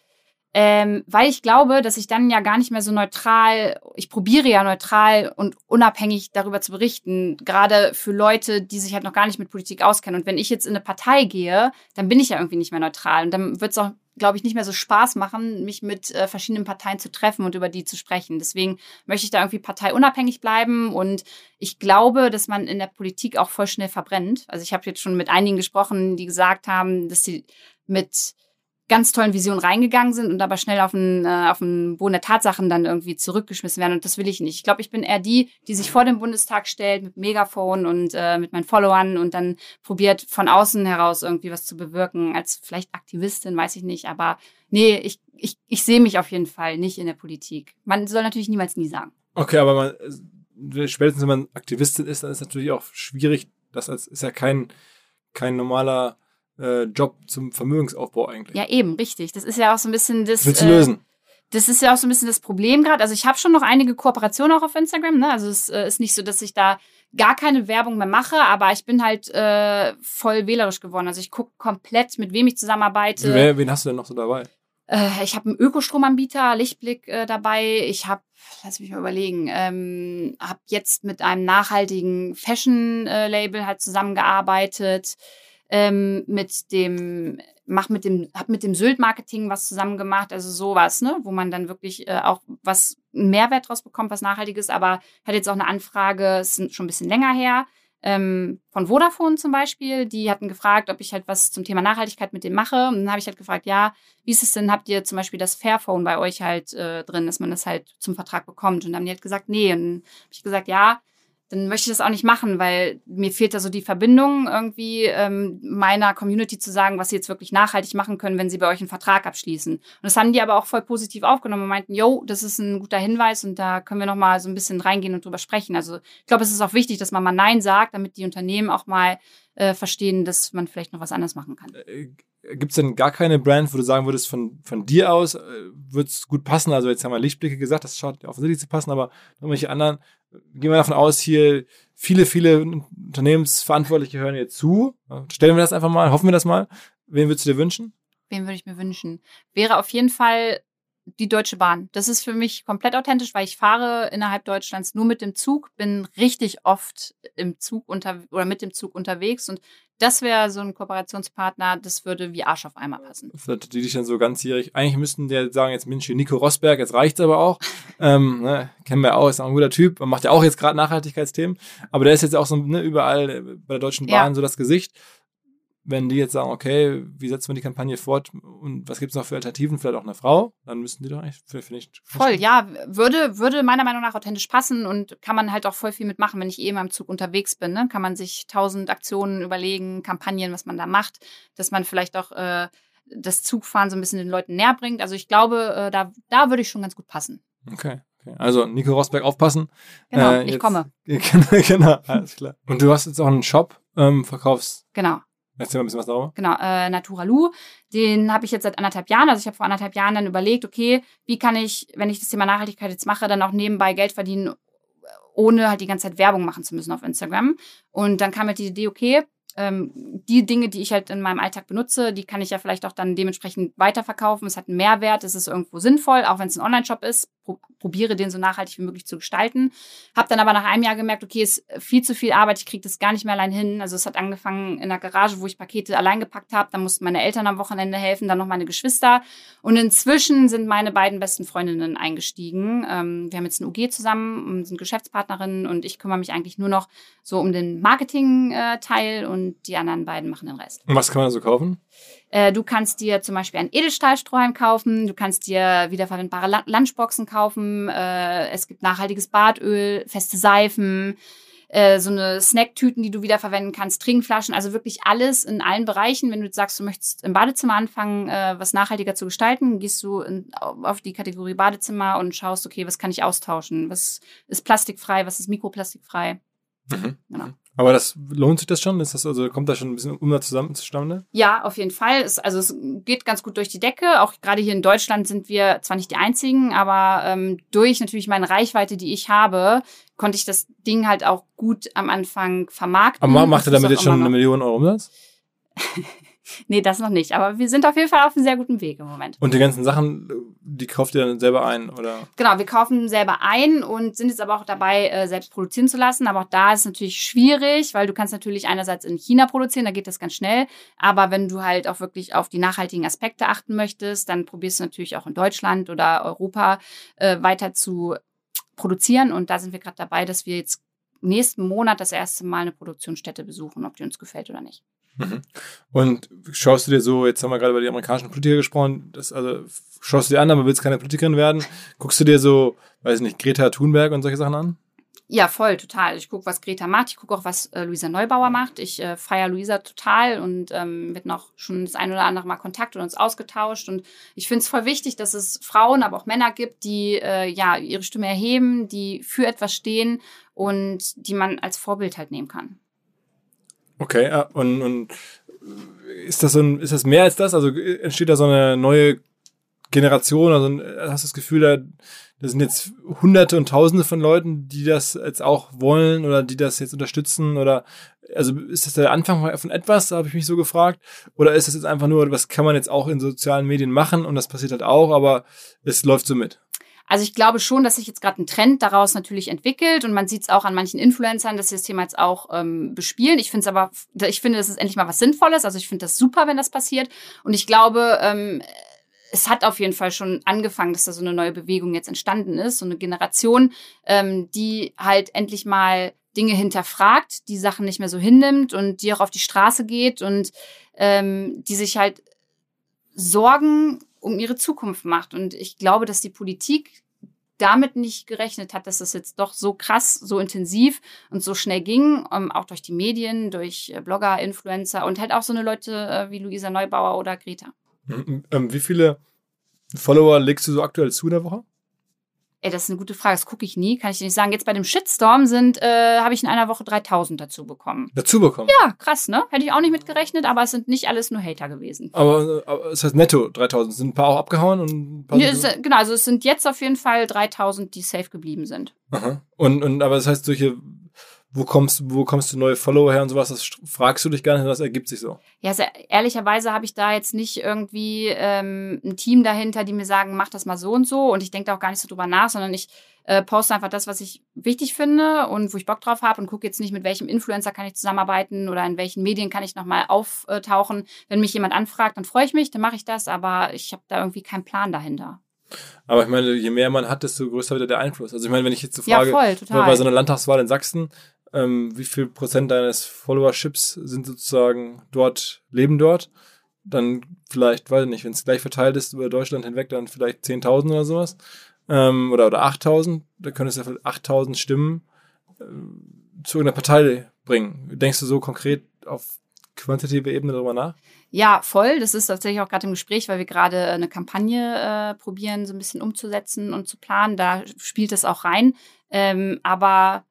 Ähm, weil ich glaube, dass ich dann ja gar nicht mehr so neutral, ich probiere ja neutral und unabhängig darüber zu berichten, gerade für Leute, die sich halt noch gar nicht mit Politik auskennen. Und wenn ich jetzt in eine Partei gehe, dann bin ich ja irgendwie nicht mehr neutral. Und dann wird es auch glaube ich, nicht mehr so Spaß machen, mich mit äh, verschiedenen Parteien zu treffen und über die zu sprechen. Deswegen möchte ich da irgendwie parteiunabhängig bleiben und ich glaube, dass man in der Politik auch voll schnell verbrennt. Also ich habe jetzt schon mit einigen gesprochen, die gesagt haben, dass sie mit ganz tollen Visionen reingegangen sind und aber schnell auf den, äh, auf den Boden der Tatsachen dann irgendwie zurückgeschmissen werden. Und das will ich nicht. Ich glaube, ich bin eher die, die sich vor den Bundestag stellt mit Megafon und äh, mit meinen Followern und dann probiert von außen heraus irgendwie was zu bewirken. Als vielleicht Aktivistin, weiß ich nicht. Aber nee, ich, ich, ich sehe mich auf jeden Fall nicht in der Politik. Man soll natürlich niemals nie sagen. Okay, aber man, äh, spätestens wenn man Aktivistin ist, dann ist es natürlich auch schwierig. Das ist ja kein, kein normaler äh, Job zum Vermögensaufbau eigentlich. Ja, eben, richtig. Das ist ja auch so ein bisschen das. Willst du äh, lösen? Das ist ja auch so ein bisschen das Problem gerade. Also ich habe schon noch einige Kooperationen auch auf Instagram. Ne? Also es äh, ist nicht so, dass ich da gar keine Werbung mehr mache, aber ich bin halt äh, voll wählerisch geworden. Also ich gucke komplett, mit wem ich zusammenarbeite. Wer, wen hast du denn noch so dabei? Äh, ich habe einen Ökostromanbieter, Lichtblick äh, dabei. Ich habe, lass mich mal überlegen, ähm, habe jetzt mit einem nachhaltigen Fashion-Label halt zusammengearbeitet ähm, mit dem mach mit dem hab mit dem Sylt Marketing was zusammen gemacht, also sowas, ne, wo man dann wirklich äh, auch was einen Mehrwert draus bekommt, was nachhaltiges, aber hatte jetzt auch eine Anfrage, ist schon ein bisschen länger her, ähm, von Vodafone zum Beispiel, die hatten gefragt, ob ich halt was zum Thema Nachhaltigkeit mit dem mache. Und dann habe ich halt gefragt, ja, wie ist es denn, habt ihr zum Beispiel das Fairphone bei euch halt äh, drin, dass man das halt zum Vertrag bekommt? Und dann haben die halt gesagt, nee. Und dann habe ich gesagt, ja, dann möchte ich das auch nicht machen, weil mir fehlt da so die Verbindung irgendwie ähm, meiner Community zu sagen, was sie jetzt wirklich nachhaltig machen können, wenn sie bei euch einen Vertrag abschließen. Und das haben die aber auch voll positiv aufgenommen und meinten, yo, das ist ein guter Hinweis und da können wir noch mal so ein bisschen reingehen und drüber sprechen. Also ich glaube, es ist auch wichtig, dass man mal Nein sagt, damit die Unternehmen auch mal äh, verstehen, dass man vielleicht noch was anderes machen kann. Gibt es denn gar keine Brand, wo du sagen würdest, von, von dir aus äh, wird es gut passen? Also jetzt haben wir Lichtblicke gesagt, das schaut offensichtlich zu passen, aber irgendwelche anderen, gehen wir davon aus, hier viele, viele Unternehmensverantwortliche hören jetzt zu. Stellen wir das einfach mal, hoffen wir das mal. Wen würdest du dir wünschen? Wen würde ich mir wünschen? Wäre auf jeden Fall die Deutsche Bahn. Das ist für mich komplett authentisch, weil ich fahre innerhalb Deutschlands nur mit dem Zug, bin richtig oft im Zug unter oder mit dem Zug unterwegs und das wäre so ein Kooperationspartner, das würde wie Arsch auf einmal passen. Die dich dann so ganzjährig, eigentlich müssten der sagen, jetzt Mensch, Nico Rosberg, jetzt reicht's aber auch. ähm, ne, kennen wir auch, ist auch ein guter Typ, macht ja auch jetzt gerade Nachhaltigkeitsthemen, aber der ist jetzt auch so ne, überall bei der Deutschen Bahn ja. so das Gesicht wenn die jetzt sagen, okay, wie setzen wir die Kampagne fort und was gibt es noch für Alternativen, vielleicht auch eine Frau, dann müssten die doch eigentlich, finde ich. Voll, ja, würde, würde meiner Meinung nach authentisch passen und kann man halt auch voll viel mitmachen, wenn ich eh immer im Zug unterwegs bin. Ne? Kann man sich tausend Aktionen überlegen, Kampagnen, was man da macht, dass man vielleicht auch äh, das Zugfahren so ein bisschen den Leuten näher bringt. Also ich glaube, äh, da, da würde ich schon ganz gut passen. Okay. okay. Also Nico Rosberg aufpassen. Genau, äh, ich komme. genau, alles klar. Und du hast jetzt auch einen Shop, ähm, verkaufst. Genau. Erzähl mal ein bisschen was darüber. Genau, äh, Naturalu. Den habe ich jetzt seit anderthalb Jahren. Also ich habe vor anderthalb Jahren dann überlegt, okay, wie kann ich, wenn ich das Thema Nachhaltigkeit jetzt mache, dann auch nebenbei Geld verdienen, ohne halt die ganze Zeit Werbung machen zu müssen auf Instagram. Und dann kam halt die Idee, okay, ähm, die Dinge, die ich halt in meinem Alltag benutze, die kann ich ja vielleicht auch dann dementsprechend weiterverkaufen. Es hat einen Mehrwert, es ist irgendwo sinnvoll, auch wenn es ein Online-Shop ist. Pro probiere den so nachhaltig wie möglich zu gestalten. Habe dann aber nach einem Jahr gemerkt, okay, ist viel zu viel Arbeit, ich kriege das gar nicht mehr allein hin. Also es hat angefangen in der Garage, wo ich Pakete allein gepackt habe. Dann mussten meine Eltern am Wochenende helfen, dann noch meine Geschwister. Und inzwischen sind meine beiden besten Freundinnen eingestiegen. Ähm, wir haben jetzt ein UG zusammen, sind Geschäftspartnerinnen und ich kümmere mich eigentlich nur noch so um den Marketing-Teil und und die anderen beiden machen den Rest. Und was kann man so kaufen? Äh, du kannst dir zum Beispiel einen Edelstahlstrohhalm kaufen, du kannst dir wiederverwendbare Lunchboxen kaufen, äh, es gibt nachhaltiges Badöl, feste Seifen, äh, so eine Snacktüten, die du wiederverwenden kannst, Trinkflaschen, also wirklich alles in allen Bereichen. Wenn du jetzt sagst, du möchtest im Badezimmer anfangen, äh, was nachhaltiger zu gestalten, gehst du in, auf die Kategorie Badezimmer und schaust, okay, was kann ich austauschen? Was ist plastikfrei? Was ist mikroplastikfrei? Mhm. Genau. Aber das lohnt sich das schon? Ist das also kommt da schon ein bisschen Umsatz zusammen zustande? Ja, auf jeden Fall. Es, also es geht ganz gut durch die Decke. Auch gerade hier in Deutschland sind wir zwar nicht die einzigen, aber ähm, durch natürlich meine Reichweite, die ich habe, konnte ich das Ding halt auch gut am Anfang vermarkten. Aber macht er damit jetzt schon eine Million Euro Umsatz? nee, das noch nicht. Aber wir sind auf jeden Fall auf einem sehr guten Weg im Moment. Und die ganzen Sachen, die kauft ihr dann selber ein, oder? Genau, wir kaufen selber ein und sind jetzt aber auch dabei, äh, selbst produzieren zu lassen. Aber auch da ist es natürlich schwierig, weil du kannst natürlich einerseits in China produzieren, da geht das ganz schnell. Aber wenn du halt auch wirklich auf die nachhaltigen Aspekte achten möchtest, dann probierst du natürlich auch in Deutschland oder Europa äh, weiter zu produzieren. Und da sind wir gerade dabei, dass wir jetzt nächsten Monat das erste Mal eine Produktionsstätte besuchen, ob die uns gefällt oder nicht. Mhm. Und schaust du dir so, jetzt haben wir gerade über die amerikanischen Politiker gesprochen, das, also schaust du dir an, aber willst keine Politikerin werden? Guckst du dir so, weiß nicht, Greta Thunberg und solche Sachen an? Ja, voll, total. Ich gucke, was Greta macht. Ich gucke auch, was äh, Luisa Neubauer macht. Ich äh, feiere Luisa total und ähm, wird noch schon das ein oder andere Mal Kontakt und uns ausgetauscht. Und ich finde es voll wichtig, dass es Frauen, aber auch Männer gibt, die äh, ja ihre Stimme erheben, die für etwas stehen und die man als Vorbild halt nehmen kann. Okay, ja, und, und ist das so ein, ist das mehr als das? Also entsteht da so eine neue Generation? Also hast du das Gefühl, da, da sind jetzt Hunderte und Tausende von Leuten, die das jetzt auch wollen oder die das jetzt unterstützen? Oder also ist das der Anfang von etwas, habe ich mich so gefragt? Oder ist das jetzt einfach nur, was kann man jetzt auch in sozialen Medien machen und das passiert halt auch, aber es läuft so mit? Also ich glaube schon, dass sich jetzt gerade ein Trend daraus natürlich entwickelt und man sieht es auch an manchen Influencern, dass sie das Thema jetzt auch ähm, bespielen. Ich finde es aber, ich finde, das ist endlich mal was Sinnvolles. Also ich finde das super, wenn das passiert. Und ich glaube, ähm, es hat auf jeden Fall schon angefangen, dass da so eine neue Bewegung jetzt entstanden ist, so eine Generation, ähm, die halt endlich mal Dinge hinterfragt, die Sachen nicht mehr so hinnimmt und die auch auf die Straße geht und ähm, die sich halt Sorgen um ihre Zukunft macht. Und ich glaube, dass die Politik damit nicht gerechnet hat, dass es jetzt doch so krass, so intensiv und so schnell ging, ähm, auch durch die Medien, durch äh, Blogger, Influencer und halt auch so eine Leute äh, wie Luisa Neubauer oder Greta. Mhm. Ähm, wie viele Follower legst du so aktuell zu in der Woche? Ey, das ist eine gute Frage. Das gucke ich nie, kann ich dir nicht sagen. Jetzt bei dem Shitstorm sind, äh, habe ich in einer Woche 3000 dazu bekommen. Dazu bekommen? Ja, krass, ne? Hätte ich auch nicht mitgerechnet, aber es sind nicht alles nur Hater gewesen. Aber, aber es heißt netto 3000. Sind ein paar auch abgehauen? Und ein paar ja, es, genau, also es sind jetzt auf jeden Fall 3000, die safe geblieben sind. Aha. Und, und aber das heißt, solche wo kommst, wo kommst du neue Follower her und sowas, das fragst du dich gar nicht, das ergibt sich so. Ja, also ehrlicherweise habe ich da jetzt nicht irgendwie ähm, ein Team dahinter, die mir sagen, mach das mal so und so und ich denke da auch gar nicht so drüber nach, sondern ich äh, poste einfach das, was ich wichtig finde und wo ich Bock drauf habe und gucke jetzt nicht, mit welchem Influencer kann ich zusammenarbeiten oder in welchen Medien kann ich nochmal auftauchen. Wenn mich jemand anfragt, dann freue ich mich, dann mache ich das, aber ich habe da irgendwie keinen Plan dahinter. Aber ich meine, je mehr man hat, desto größer wird der Einfluss. Also ich meine, wenn ich jetzt so frage, ja, voll, bei so einer Landtagswahl in Sachsen, ähm, wie viel Prozent deines Followerships sind sozusagen dort, leben dort. Dann vielleicht, weiß ich nicht, wenn es gleich verteilt ist über Deutschland hinweg, dann vielleicht 10.000 oder sowas. Ähm, oder, oder 8.000. Da könntest du ja vielleicht 8.000 Stimmen äh, zu irgendeiner Partei bringen. Denkst du so konkret auf quantitative Ebene darüber nach? Ja, voll. Das ist tatsächlich auch gerade im Gespräch, weil wir gerade eine Kampagne äh, probieren, so ein bisschen umzusetzen und zu planen. Da spielt es auch rein. Ähm, aber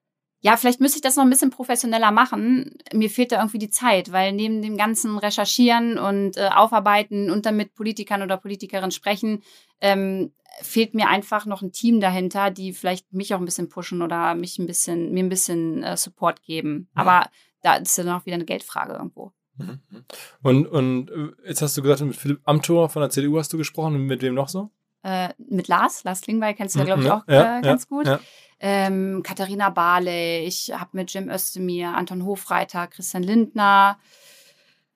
ja, vielleicht müsste ich das noch ein bisschen professioneller machen. Mir fehlt da irgendwie die Zeit, weil neben dem ganzen Recherchieren und äh, Aufarbeiten und dann mit Politikern oder Politikerinnen sprechen, ähm, fehlt mir einfach noch ein Team dahinter, die vielleicht mich auch ein bisschen pushen oder mich ein bisschen, mir ein bisschen äh, Support geben. Mhm. Aber da ist dann auch wieder eine Geldfrage irgendwo. Mhm. Und, und äh, jetzt hast du gesagt, mit Philipp Amthor von der CDU hast du gesprochen. Mit wem noch so? Äh, mit Lars, Lars Klingbeil kennst du ja, glaube ich, auch ja, äh, ganz ja, gut. Ja ähm, Katharina Barley, ich habe mit Jim Özdemir, Anton Hofreiter, Christian Lindner,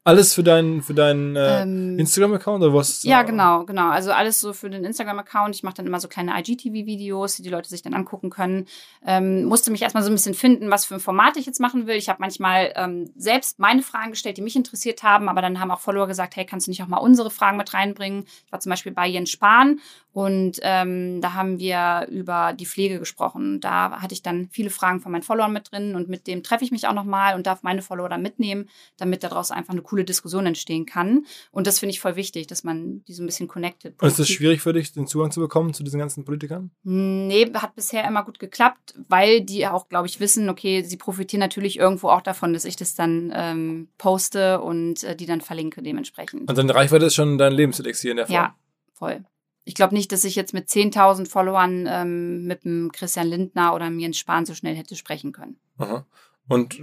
alles für deinen für deinen äh, ähm, Instagram-Account oder was? Ja, genau, genau. Also alles so für den Instagram-Account. Ich mache dann immer so kleine IGTV-Videos, die die Leute sich dann angucken können. Ähm, musste mich erstmal so ein bisschen finden, was für ein Format ich jetzt machen will. Ich habe manchmal ähm, selbst meine Fragen gestellt, die mich interessiert haben, aber dann haben auch Follower gesagt, hey, kannst du nicht auch mal unsere Fragen mit reinbringen? Ich war zum Beispiel bei Jens Spahn und ähm, da haben wir über die Pflege gesprochen. Da hatte ich dann viele Fragen von meinen Followern mit drin und mit dem treffe ich mich auch nochmal und darf meine Follower dann mitnehmen, damit daraus einfach eine coole coole Diskussion entstehen kann. Und das finde ich voll wichtig, dass man die so ein bisschen connected. Und ist es schwierig für dich, den Zugang zu bekommen zu diesen ganzen Politikern? Nee, hat bisher immer gut geklappt, weil die auch, glaube ich, wissen, okay, sie profitieren natürlich irgendwo auch davon, dass ich das dann ähm, poste und äh, die dann verlinke dementsprechend. Und deine Reichweite ist schon dein Lebenselixier in der Form? Ja, voll. Ich glaube nicht, dass ich jetzt mit 10.000 Followern ähm, mit dem Christian Lindner oder mir Jens Spahn so schnell hätte sprechen können. Aha und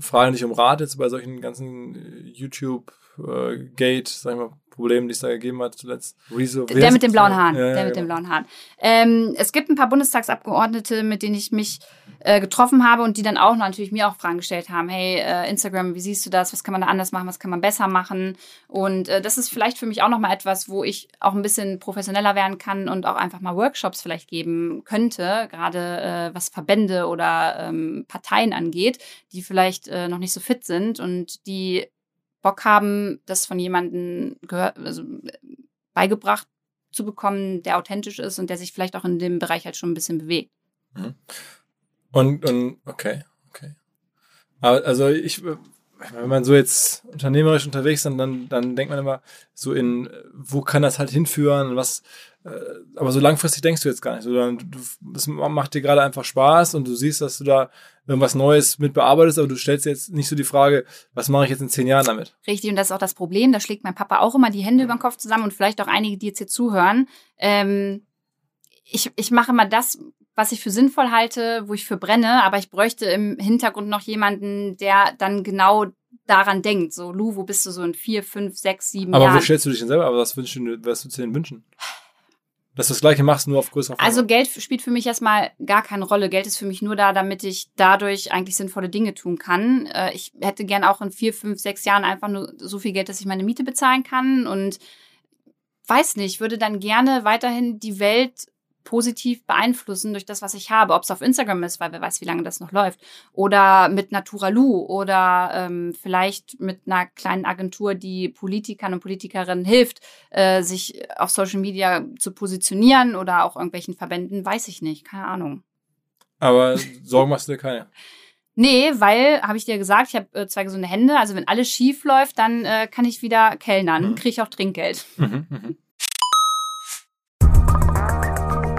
frage nicht um Rat jetzt bei solchen ganzen äh, YouTube-Gate, äh, sag ich mal, Problemen, die es da gegeben hat zuletzt. Rezo, der mit den blauen Haaren. Ja, ja, der mit den blauen Haaren. Ähm, es gibt ein paar Bundestagsabgeordnete, mit denen ich mich äh, getroffen habe und die dann auch natürlich mir auch Fragen gestellt haben. Hey, äh, Instagram, wie siehst du das? Was kann man da anders machen? Was kann man besser machen? Und äh, das ist vielleicht für mich auch nochmal etwas, wo ich auch ein bisschen professioneller werden kann und auch einfach mal Workshops vielleicht geben könnte, gerade was Verbände oder ähm, Parteien angeht, die vielleicht noch nicht so fit sind und die Bock haben, das von jemandem also beigebracht zu bekommen, der authentisch ist und der sich vielleicht auch in dem Bereich halt schon ein bisschen bewegt. Mhm. Und, und okay, okay. Also ich, wenn man so jetzt unternehmerisch unterwegs ist, dann, dann denkt man immer so in, wo kann das halt hinführen, was, äh, aber so langfristig denkst du jetzt gar nicht. So, dann, du, das macht dir gerade einfach Spaß und du siehst, dass du da irgendwas Neues mit bearbeitest, aber du stellst jetzt nicht so die Frage, was mache ich jetzt in zehn Jahren damit? Richtig, und das ist auch das Problem. Da schlägt mein Papa auch immer die Hände über den Kopf zusammen und vielleicht auch einige, die jetzt hier zuhören. Ähm, ich, ich mache mal das, was ich für sinnvoll halte, wo ich für brenne, aber ich bräuchte im Hintergrund noch jemanden, der dann genau daran denkt. So, Lu, wo bist du so in vier, fünf, sechs, sieben aber Jahren? Aber wo stellst du dich denn selber? Aber was wünschst du, was würdest du denn wünschen? Dass du das Gleiche machst, nur auf größerer Fläche. Also Geld spielt für mich erstmal gar keine Rolle. Geld ist für mich nur da, damit ich dadurch eigentlich sinnvolle Dinge tun kann. Äh, ich hätte gern auch in vier, fünf, sechs Jahren einfach nur so viel Geld, dass ich meine Miete bezahlen kann und weiß nicht, würde dann gerne weiterhin die Welt positiv beeinflussen durch das, was ich habe. Ob es auf Instagram ist, weil wer weiß, wie lange das noch läuft. Oder mit Naturalu oder ähm, vielleicht mit einer kleinen Agentur, die Politikern und Politikerinnen hilft, äh, sich auf Social Media zu positionieren oder auch irgendwelchen Verbänden, weiß ich nicht. Keine Ahnung. Aber Sorgen machst du dir keine? Nee, weil, habe ich dir gesagt, ich habe äh, zwei gesunde Hände. Also wenn alles schief läuft, dann äh, kann ich wieder kellnern, mhm. kriege ich auch Trinkgeld. Mhm, mh.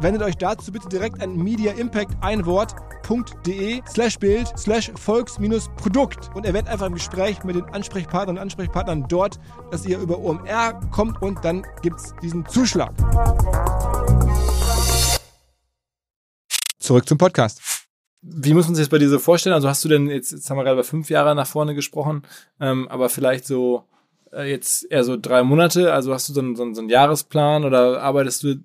Wendet euch dazu bitte direkt an Media Impact ein Wort de slash Bild slash Volks Produkt und erwähnt einfach im Gespräch mit den Ansprechpartnern und Ansprechpartnern dort, dass ihr über OMR kommt und dann gibt es diesen Zuschlag. Zurück zum Podcast. Wie muss man sich das bei dir so vorstellen? Also hast du denn jetzt, jetzt haben wir gerade über fünf Jahre nach vorne gesprochen, ähm, aber vielleicht so äh, jetzt eher so drei Monate, also hast du so einen, so einen Jahresplan oder arbeitest du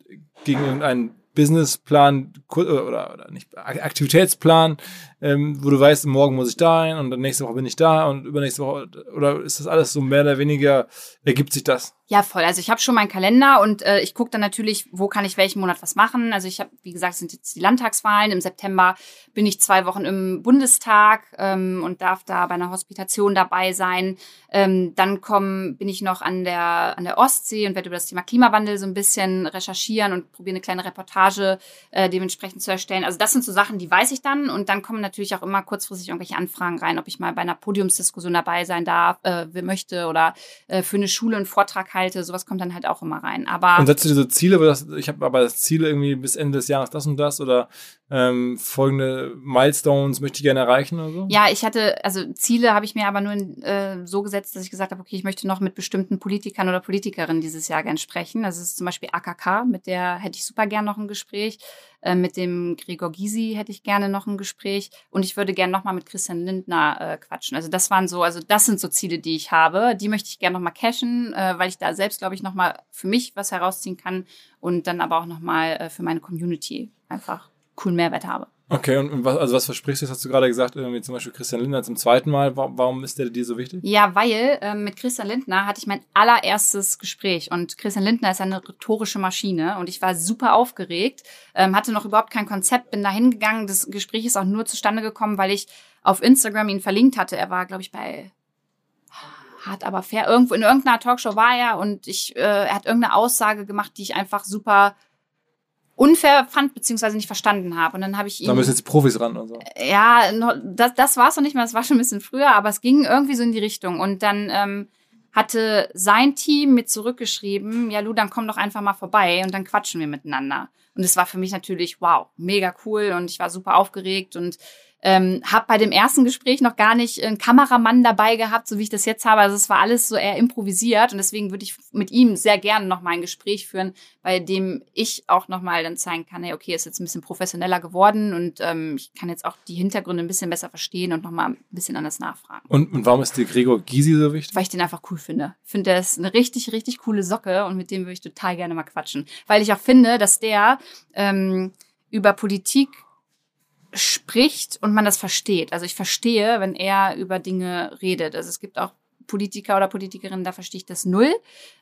gegen irgendeinen Businessplan oder, oder nicht Aktivitätsplan, ähm, wo du weißt, morgen muss ich da hin und dann nächste Woche bin ich da und übernächste Woche oder ist das alles so mehr oder weniger ergibt sich das? Ja, voll. Also ich habe schon meinen Kalender und äh, ich gucke dann natürlich, wo kann ich welchen Monat was machen. Also ich habe, wie gesagt, sind jetzt die Landtagswahlen. Im September bin ich zwei Wochen im Bundestag ähm, und darf da bei einer Hospitation dabei sein. Ähm, dann komm, bin ich noch an der, an der Ostsee und werde über das Thema Klimawandel so ein bisschen recherchieren und probiere eine kleine Reportage äh, dementsprechend zu erstellen. Also das sind so Sachen, die weiß ich dann. Und dann kommen natürlich auch immer kurzfristig irgendwelche Anfragen rein, ob ich mal bei einer Podiumsdiskussion dabei sein darf, äh, möchte oder äh, für eine Schule einen Vortrag halte. Sowas kommt dann halt auch immer rein. Aber und setzt du diese Ziele, ich habe aber das Ziel irgendwie bis Ende des Jahres das und das oder ähm, folgende Milestones möchte ich gerne erreichen oder so? Ja, ich hatte, also Ziele habe ich mir aber nur in, äh, so gesetzt, dass ich gesagt habe, okay, ich möchte noch mit bestimmten Politikern oder Politikerinnen dieses Jahr gern sprechen. Das ist zum Beispiel AKK, mit der hätte ich super gern noch ein Gespräch. Äh, mit dem Gregor Gysi hätte ich gerne noch ein Gespräch. Und ich würde gerne nochmal mit Christian Lindner äh, quatschen. Also das waren so, also das sind so Ziele, die ich habe. Die möchte ich gerne nochmal cashen, äh, weil ich da selbst, glaube ich, nochmal für mich was herausziehen kann und dann aber auch nochmal äh, für meine Community einfach coolen Mehrwert habe. Okay, und was, also was versprichst du? Das hast du gerade gesagt, irgendwie zum Beispiel Christian Lindner zum zweiten Mal. Warum ist der dir so wichtig? Ja, weil äh, mit Christian Lindner hatte ich mein allererstes Gespräch und Christian Lindner ist eine rhetorische Maschine und ich war super aufgeregt, ähm, hatte noch überhaupt kein Konzept, bin da hingegangen. Das Gespräch ist auch nur zustande gekommen, weil ich auf Instagram ihn verlinkt hatte. Er war, glaube ich, bei hart aber fair. Irgendwo in irgendeiner Talkshow war er und ich, äh, er hat irgendeine Aussage gemacht, die ich einfach super unfair fand, beziehungsweise nicht verstanden habe. Und dann habe ich ihn. Da müssen jetzt Profis ran und so. Ja, das, das war es noch nicht mal, das war schon ein bisschen früher, aber es ging irgendwie so in die Richtung. Und dann ähm, hatte sein Team mit zurückgeschrieben, ja, Lu, dann komm doch einfach mal vorbei und dann quatschen wir miteinander. Und es war für mich natürlich, wow, mega cool und ich war super aufgeregt und ähm, habe bei dem ersten Gespräch noch gar nicht einen Kameramann dabei gehabt, so wie ich das jetzt habe. Also es war alles so eher improvisiert und deswegen würde ich mit ihm sehr gerne noch mal ein Gespräch führen, bei dem ich auch noch mal dann zeigen kann, hey, okay, ist jetzt ein bisschen professioneller geworden und ähm, ich kann jetzt auch die Hintergründe ein bisschen besser verstehen und noch mal ein bisschen anders nachfragen. Und, und warum ist dir Gregor Gysi so wichtig? Weil ich den einfach cool finde. Ich finde, der ist eine richtig, richtig coole Socke und mit dem würde ich total gerne mal quatschen. Weil ich auch finde, dass der ähm, über Politik spricht und man das versteht. Also ich verstehe, wenn er über Dinge redet. Also es gibt auch Politiker oder Politikerinnen, da verstehe ich das null.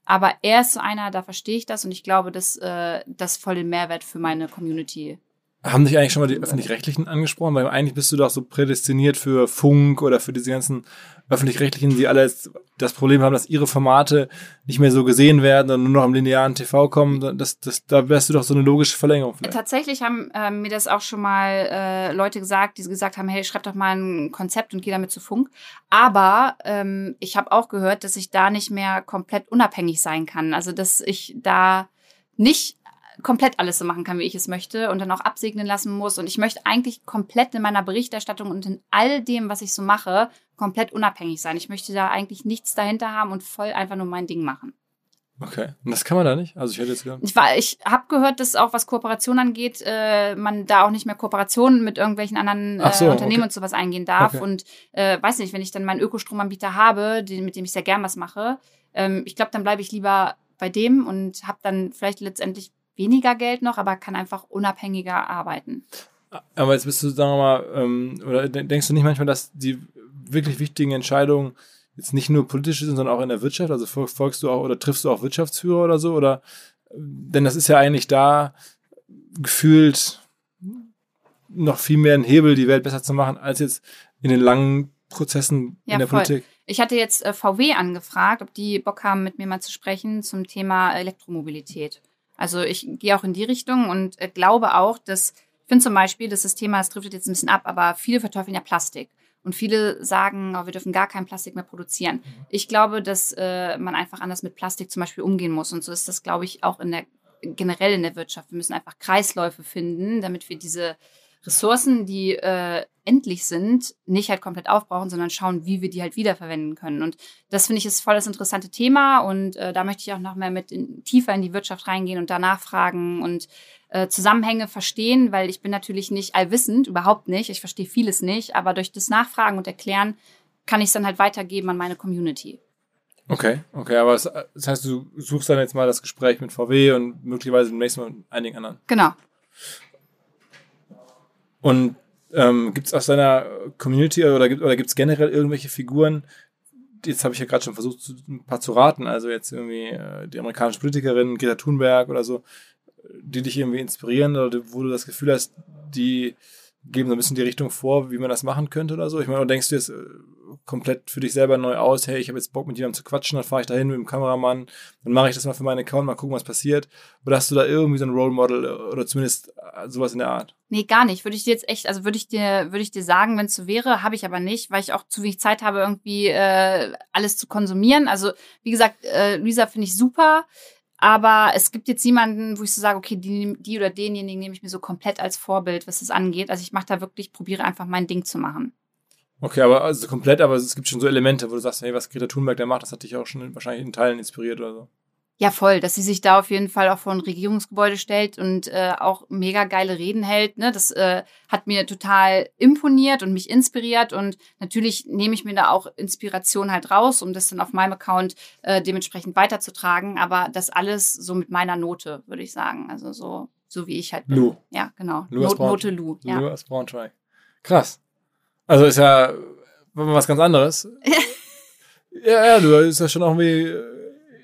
Aber er ist so einer, da verstehe ich das und ich glaube, dass äh, das voll den Mehrwert für meine Community haben dich eigentlich schon mal die öffentlich-rechtlichen angesprochen? Weil eigentlich bist du doch so prädestiniert für Funk oder für diese ganzen öffentlich-rechtlichen, die alle das Problem haben, dass ihre Formate nicht mehr so gesehen werden und nur noch im linearen TV kommen. Das, das, da wärst du doch so eine logische Verlängerung. Vielleicht. Tatsächlich haben äh, mir das auch schon mal äh, Leute gesagt, die gesagt haben, hey, schreib doch mal ein Konzept und geh damit zu Funk. Aber ähm, ich habe auch gehört, dass ich da nicht mehr komplett unabhängig sein kann. Also dass ich da nicht komplett alles so machen kann, wie ich es möchte und dann auch absegnen lassen muss. Und ich möchte eigentlich komplett in meiner Berichterstattung und in all dem, was ich so mache, komplett unabhängig sein. Ich möchte da eigentlich nichts dahinter haben und voll einfach nur mein Ding machen. Okay, und das kann man da nicht? Also ich hätte jetzt gehört. Ich, war, ich habe gehört, dass auch was Kooperation angeht, äh, man da auch nicht mehr Kooperationen mit irgendwelchen anderen äh, so, Unternehmen okay. und sowas eingehen darf. Okay. Und äh, weiß nicht, wenn ich dann meinen Ökostromanbieter habe, den, mit dem ich sehr gern was mache, ähm, ich glaube, dann bleibe ich lieber bei dem und habe dann vielleicht letztendlich weniger Geld noch, aber kann einfach unabhängiger arbeiten. Aber jetzt bist du, sagen wir mal, ähm, oder denkst du nicht manchmal, dass die wirklich wichtigen Entscheidungen jetzt nicht nur politisch sind, sondern auch in der Wirtschaft? Also folgst du auch oder triffst du auch Wirtschaftsführer oder so? Oder denn das ist ja eigentlich da gefühlt noch viel mehr ein Hebel, die Welt besser zu machen, als jetzt in den langen Prozessen ja, in der voll. Politik. Ich hatte jetzt äh, VW angefragt, ob die Bock haben, mit mir mal zu sprechen zum Thema Elektromobilität. Also ich gehe auch in die Richtung und äh, glaube auch, dass, ich finde zum Beispiel, dass das Thema, es driftet jetzt ein bisschen ab, aber viele verteufeln ja Plastik. Und viele sagen, oh, wir dürfen gar kein Plastik mehr produzieren. Mhm. Ich glaube, dass äh, man einfach anders mit Plastik zum Beispiel umgehen muss. Und so ist das, glaube ich, auch in der generell in der Wirtschaft. Wir müssen einfach Kreisläufe finden, damit wir diese Ressourcen, die äh, endlich sind, nicht halt komplett aufbrauchen, sondern schauen, wie wir die halt wiederverwenden können. Und das finde ich ist voll das interessante Thema und äh, da möchte ich auch noch mehr mit in, tiefer in die Wirtschaft reingehen und danach fragen und äh, Zusammenhänge verstehen, weil ich bin natürlich nicht allwissend, überhaupt nicht. Ich verstehe vieles nicht, aber durch das Nachfragen und Erklären kann ich es dann halt weitergeben an meine Community. Okay, okay, aber das, das heißt, du suchst dann jetzt mal das Gespräch mit VW und möglicherweise demnächst mal mit einigen anderen. Genau. Und ähm, gibt es aus deiner Community oder gibt oder generell irgendwelche Figuren? Jetzt habe ich ja gerade schon versucht, ein paar zu raten. Also jetzt irgendwie äh, die amerikanische Politikerin Greta Thunberg oder so, die dich irgendwie inspirieren oder wo du das Gefühl hast, die geben so ein bisschen die Richtung vor, wie man das machen könnte oder so. Ich meine, oder denkst du jetzt, äh, komplett für dich selber neu aus, hey, ich habe jetzt Bock mit jemandem zu quatschen, dann fahre ich da hin mit dem Kameramann, dann mache ich das mal für meinen Account, mal gucken, was passiert. Oder hast du da irgendwie so ein Role Model oder zumindest äh, sowas in der Art? Nee, gar nicht. Würde ich dir jetzt echt, also würde ich dir, würde ich dir sagen, wenn es so wäre, habe ich aber nicht, weil ich auch zu wenig Zeit habe, irgendwie äh, alles zu konsumieren. Also, wie gesagt, äh, Luisa finde ich super. Aber es gibt jetzt jemanden, wo ich so sage, okay, die, die oder denjenigen nehme ich mir so komplett als Vorbild, was das angeht. Also ich mache da wirklich, probiere einfach mein Ding zu machen. Okay, aber also komplett, aber es gibt schon so Elemente, wo du sagst, hey, was Greta Thunberg da macht, das hat dich auch schon wahrscheinlich in Teilen inspiriert oder so. Ja, voll, dass sie sich da auf jeden Fall auch vor ein Regierungsgebäude stellt und äh, auch mega geile Reden hält. Ne? Das äh, hat mir total imponiert und mich inspiriert. Und natürlich nehme ich mir da auch Inspiration halt raus, um das dann auf meinem Account äh, dementsprechend weiterzutragen. Aber das alles so mit meiner Note, würde ich sagen. Also so, so wie ich halt bin. Lu. Ja, genau. Lu Not, Note Lu. Ja. Lu aus Braunschweig. Krass. Also ist ja was ganz anderes. ja, ja, du bist ja schon auch irgendwie äh,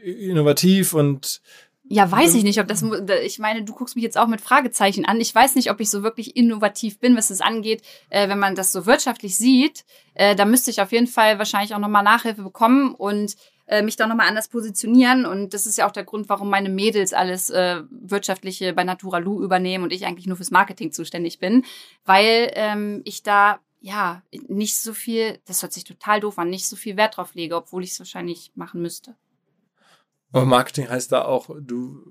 innovativ und ja, weiß ich nicht, ob das, ich meine, du guckst mich jetzt auch mit Fragezeichen an. Ich weiß nicht, ob ich so wirklich innovativ bin, was es angeht. Äh, wenn man das so wirtschaftlich sieht, äh, da müsste ich auf jeden Fall wahrscheinlich auch nochmal Nachhilfe bekommen und äh, mich da nochmal anders positionieren. Und das ist ja auch der Grund, warum meine Mädels alles äh, Wirtschaftliche bei Naturalu übernehmen und ich eigentlich nur fürs Marketing zuständig bin, weil ähm, ich da ja, nicht so viel, das hört sich total doof an, nicht so viel Wert drauf lege, obwohl ich es wahrscheinlich machen müsste. Aber Marketing heißt da auch, du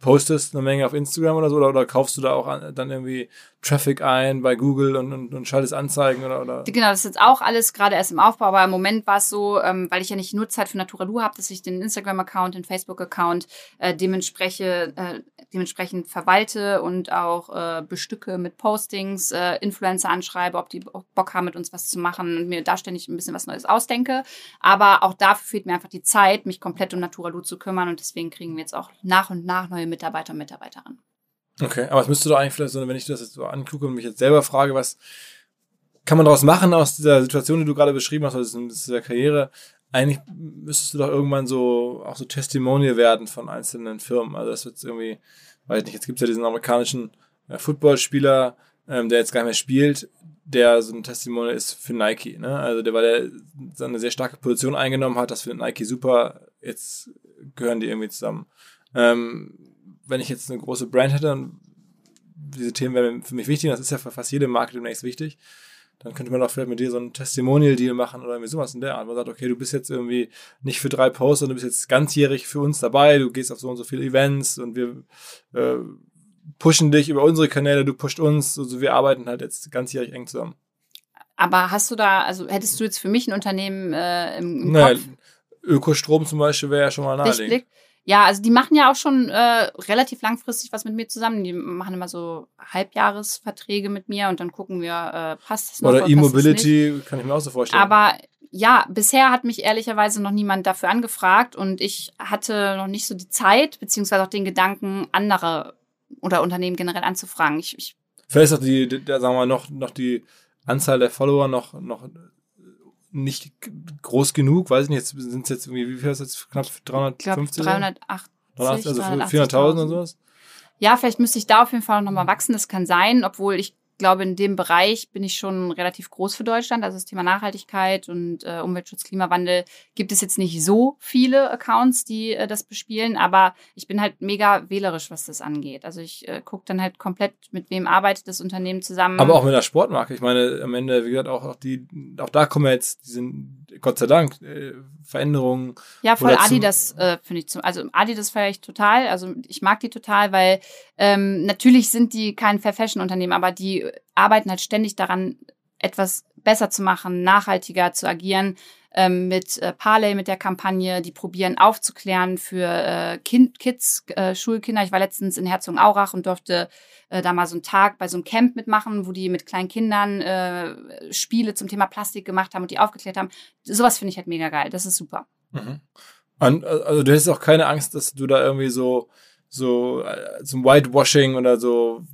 postest eine Menge auf Instagram oder so, oder, oder kaufst du da auch an, dann irgendwie Traffic ein bei Google und, und, und schaltest Anzeigen oder, oder? Genau, das ist jetzt auch alles gerade erst im Aufbau, aber im Moment war es so, ähm, weil ich ja nicht nur Zeit für Naturalu habe, dass ich den Instagram-Account, den Facebook-Account äh, dementsprechend, äh, dementsprechend verwalte und auch äh, bestücke mit Postings, äh, Influencer anschreibe, ob die Bock haben, mit uns was zu machen und mir da ständig ein bisschen was Neues ausdenke. Aber auch dafür fehlt mir einfach die Zeit, mich komplett um Naturalu zu kümmern und deswegen kriegen wir jetzt auch nach und nach neue Mitarbeiter und Mitarbeiterinnen. Okay, aber es müsste doch eigentlich vielleicht so, wenn ich das jetzt so angucke und mich jetzt selber frage, was kann man daraus machen aus dieser Situation, die du gerade beschrieben hast, aus dieser Karriere? Eigentlich müsstest du doch irgendwann so auch so Testimonial werden von einzelnen Firmen. Also das wird irgendwie, weiß ich nicht, jetzt gibt es ja diesen amerikanischen äh, Footballspieler, ähm, der jetzt gar nicht mehr spielt, der so ein Testimonial ist für Nike. Ne? Also der, weil er so eine sehr starke Position eingenommen hat, das findet Nike super, jetzt gehören die irgendwie zusammen. Ähm, wenn ich jetzt eine große Brand hätte, dann diese Themen wären für mich wichtig, das ist ja für fast jede Marke demnächst wichtig, dann könnte man auch vielleicht mit dir so einen Testimonial-Deal machen oder irgendwie sowas in der Art. Man sagt, okay, du bist jetzt irgendwie nicht für drei Posts, sondern du bist jetzt ganzjährig für uns dabei, du gehst auf so und so viele Events und wir äh, pushen dich über unsere Kanäle, du pusht uns, also wir arbeiten halt jetzt ganzjährig eng zusammen. Aber hast du da, also hättest du jetzt für mich ein Unternehmen äh, im, im naja, Kopf? Ökostrom zum Beispiel wäre ja schon mal naheliegend. Ja, also die machen ja auch schon äh, relativ langfristig was mit mir zusammen. Die machen immer so Halbjahresverträge mit mir und dann gucken wir, äh, passt das noch oder E-Mobility, kann ich mir auch so vorstellen. Aber ja, bisher hat mich ehrlicherweise noch niemand dafür angefragt und ich hatte noch nicht so die Zeit, beziehungsweise auch den Gedanken, andere oder Unternehmen generell anzufragen. Ich, ich Vielleicht ist auch die, der, sagen wir mal, noch, noch die Anzahl der Follower noch, noch nicht groß genug, weiß ich nicht, jetzt sind es jetzt irgendwie, wie viel ist jetzt? Knapp 350? 380. 380 also 400.000 und sowas? Ja, vielleicht müsste ich da auf jeden Fall nochmal wachsen, das kann sein, obwohl ich glaube, in dem Bereich bin ich schon relativ groß für Deutschland. Also das Thema Nachhaltigkeit und äh, Umweltschutz, Klimawandel gibt es jetzt nicht so viele Accounts, die äh, das bespielen, aber ich bin halt mega wählerisch, was das angeht. Also ich äh, gucke dann halt komplett, mit wem arbeitet das Unternehmen zusammen. Aber auch mit der Sportmarke. Ich meine, am Ende, wie gesagt, auch, auch die, auch da kommen ja jetzt, die sind, Gott sei Dank, äh, Veränderungen. Ja, voll Adidas äh, finde ich zum, also Adidas feiere ich total. Also ich mag die total, weil ähm, natürlich sind die kein Fair Fashion Unternehmen, aber die arbeiten halt ständig daran, etwas besser zu machen, nachhaltiger zu agieren. Ähm, mit äh, Parley, mit der Kampagne, die probieren aufzuklären für äh, kind, Kids, äh, Schulkinder. Ich war letztens in Herzogenaurach und durfte äh, da mal so einen Tag bei so einem Camp mitmachen, wo die mit kleinen Kindern äh, Spiele zum Thema Plastik gemacht haben und die aufgeklärt haben. Sowas finde ich halt mega geil. Das ist super. Mhm. Und, also du hättest auch keine Angst, dass du da irgendwie so so äh, zum Whitewashing oder so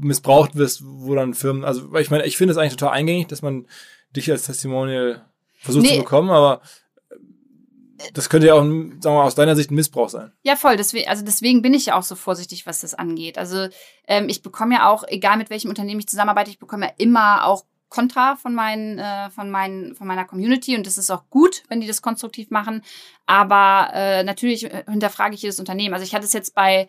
missbraucht wirst, wo dann Firmen, also ich meine, ich finde es eigentlich total eingängig, dass man dich als Testimonial versucht nee. zu bekommen, aber das könnte ja auch, sagen wir mal, aus deiner Sicht ein Missbrauch sein. Ja, voll. Deswegen, also deswegen bin ich ja auch so vorsichtig, was das angeht. Also ähm, ich bekomme ja auch, egal mit welchem Unternehmen ich zusammenarbeite, ich bekomme ja immer auch Kontra von meinen, äh, von meinen, von meiner Community und das ist auch gut, wenn die das konstruktiv machen. Aber äh, natürlich hinterfrage ich jedes Unternehmen. Also ich hatte es jetzt bei,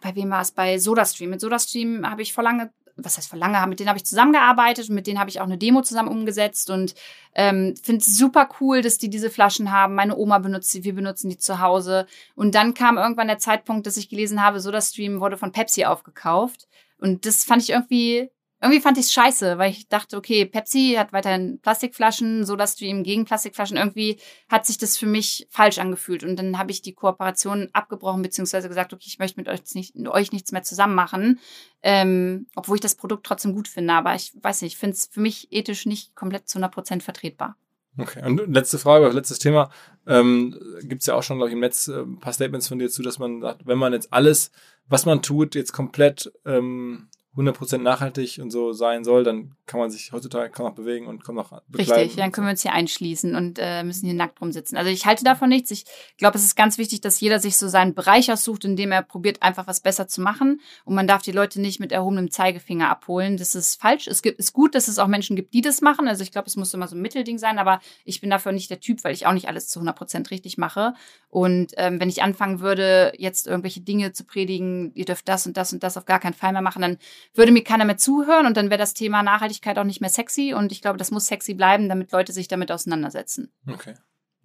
bei wem war es? Bei SodaStream. Mit SodaStream habe ich vor lange, was heißt vor lange, mit denen habe ich zusammengearbeitet und mit denen habe ich auch eine Demo zusammen umgesetzt und ähm, finde es super cool, dass die diese Flaschen haben. Meine Oma benutzt sie, wir benutzen die zu Hause. Und dann kam irgendwann der Zeitpunkt, dass ich gelesen habe, SodaStream wurde von Pepsi aufgekauft. Und das fand ich irgendwie irgendwie fand ich es scheiße, weil ich dachte, okay, Pepsi hat weiterhin Plastikflaschen, SodaStream gegen Plastikflaschen. Irgendwie hat sich das für mich falsch angefühlt. Und dann habe ich die Kooperation abgebrochen, beziehungsweise gesagt, okay, ich möchte mit euch, nicht, mit euch nichts mehr zusammen machen. Ähm, obwohl ich das Produkt trotzdem gut finde. Aber ich weiß nicht, ich finde es für mich ethisch nicht komplett zu 100 Prozent vertretbar. Okay, und letzte Frage, letztes Thema. Ähm, Gibt es ja auch schon, glaube ich, im Netz äh, ein paar Statements von dir zu, dass man sagt, wenn man jetzt alles, was man tut, jetzt komplett ähm, 100% nachhaltig und so sein soll, dann kann man sich heutzutage kaum noch bewegen und kaum noch bekleiden. Richtig, dann können wir uns hier einschließen und äh, müssen hier nackt rumsitzen. Also ich halte davon nichts. Ich glaube, es ist ganz wichtig, dass jeder sich so seinen Bereich aussucht, in dem er probiert, einfach was besser zu machen. Und man darf die Leute nicht mit erhobenem Zeigefinger abholen. Das ist falsch. Es gibt, ist gut, dass es auch Menschen gibt, die das machen. Also ich glaube, es muss immer so ein Mittelding sein, aber ich bin dafür nicht der Typ, weil ich auch nicht alles zu 100% richtig mache. Und ähm, wenn ich anfangen würde, jetzt irgendwelche Dinge zu predigen, ihr dürft das und das und das auf gar keinen Fall mehr machen, dann würde mir keiner mehr zuhören und dann wäre das Thema Nachhaltigkeit auch nicht mehr sexy. Und ich glaube, das muss sexy bleiben, damit Leute sich damit auseinandersetzen. Okay.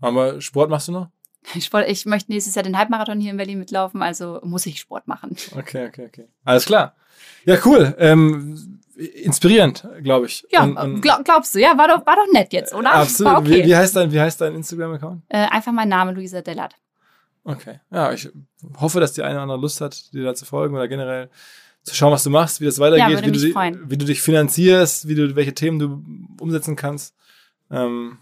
Aber Sport machst du noch? Sport, ich möchte nächstes Jahr den Halbmarathon hier in Berlin mitlaufen, also muss ich Sport machen. Okay, okay, okay. Alles klar. Ja, cool. Ähm, inspirierend, glaube ich. Ja, und, und glaub, glaubst du, ja, war doch, war doch nett jetzt, oder? Absolut. Okay. Wie, wie, heißt dein, wie heißt dein Instagram-Account? Äh, einfach mein Name, Luisa Dellert. Okay. Ja, ich hoffe, dass die eine oder andere Lust hat, dir da zu folgen oder generell zu schauen, was du machst, wie das weitergeht, ja, wie, du, wie, du, dich finanzierst, wie du, welche Themen du umsetzen kannst, ähm,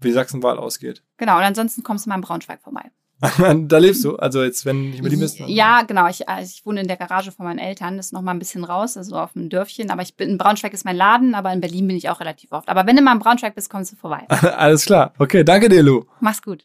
wie Sachsenwahl ausgeht. Genau, und ansonsten kommst du mal in Braunschweig vorbei. da lebst du, also jetzt, wenn ich mit ihm bist. Ja, genau. Ich, also ich wohne in der Garage von meinen Eltern, das ist noch mal ein bisschen raus, also auf dem Dörfchen. Aber ich bin in Braunschweig ist mein Laden, aber in Berlin bin ich auch relativ oft. Aber wenn du mal in Braunschweig bist, kommst du vorbei. Alles klar. Okay, danke dir, Lu. Mach's gut.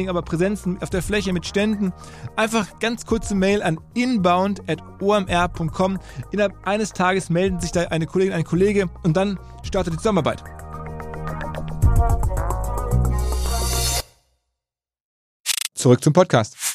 Dingen aber Präsenzen auf der Fläche, mit Ständen. Einfach ganz kurze Mail an inbound.omr.com. Innerhalb eines Tages melden sich da eine Kollegin, ein Kollege und dann startet die Zusammenarbeit. Zurück zum Podcast.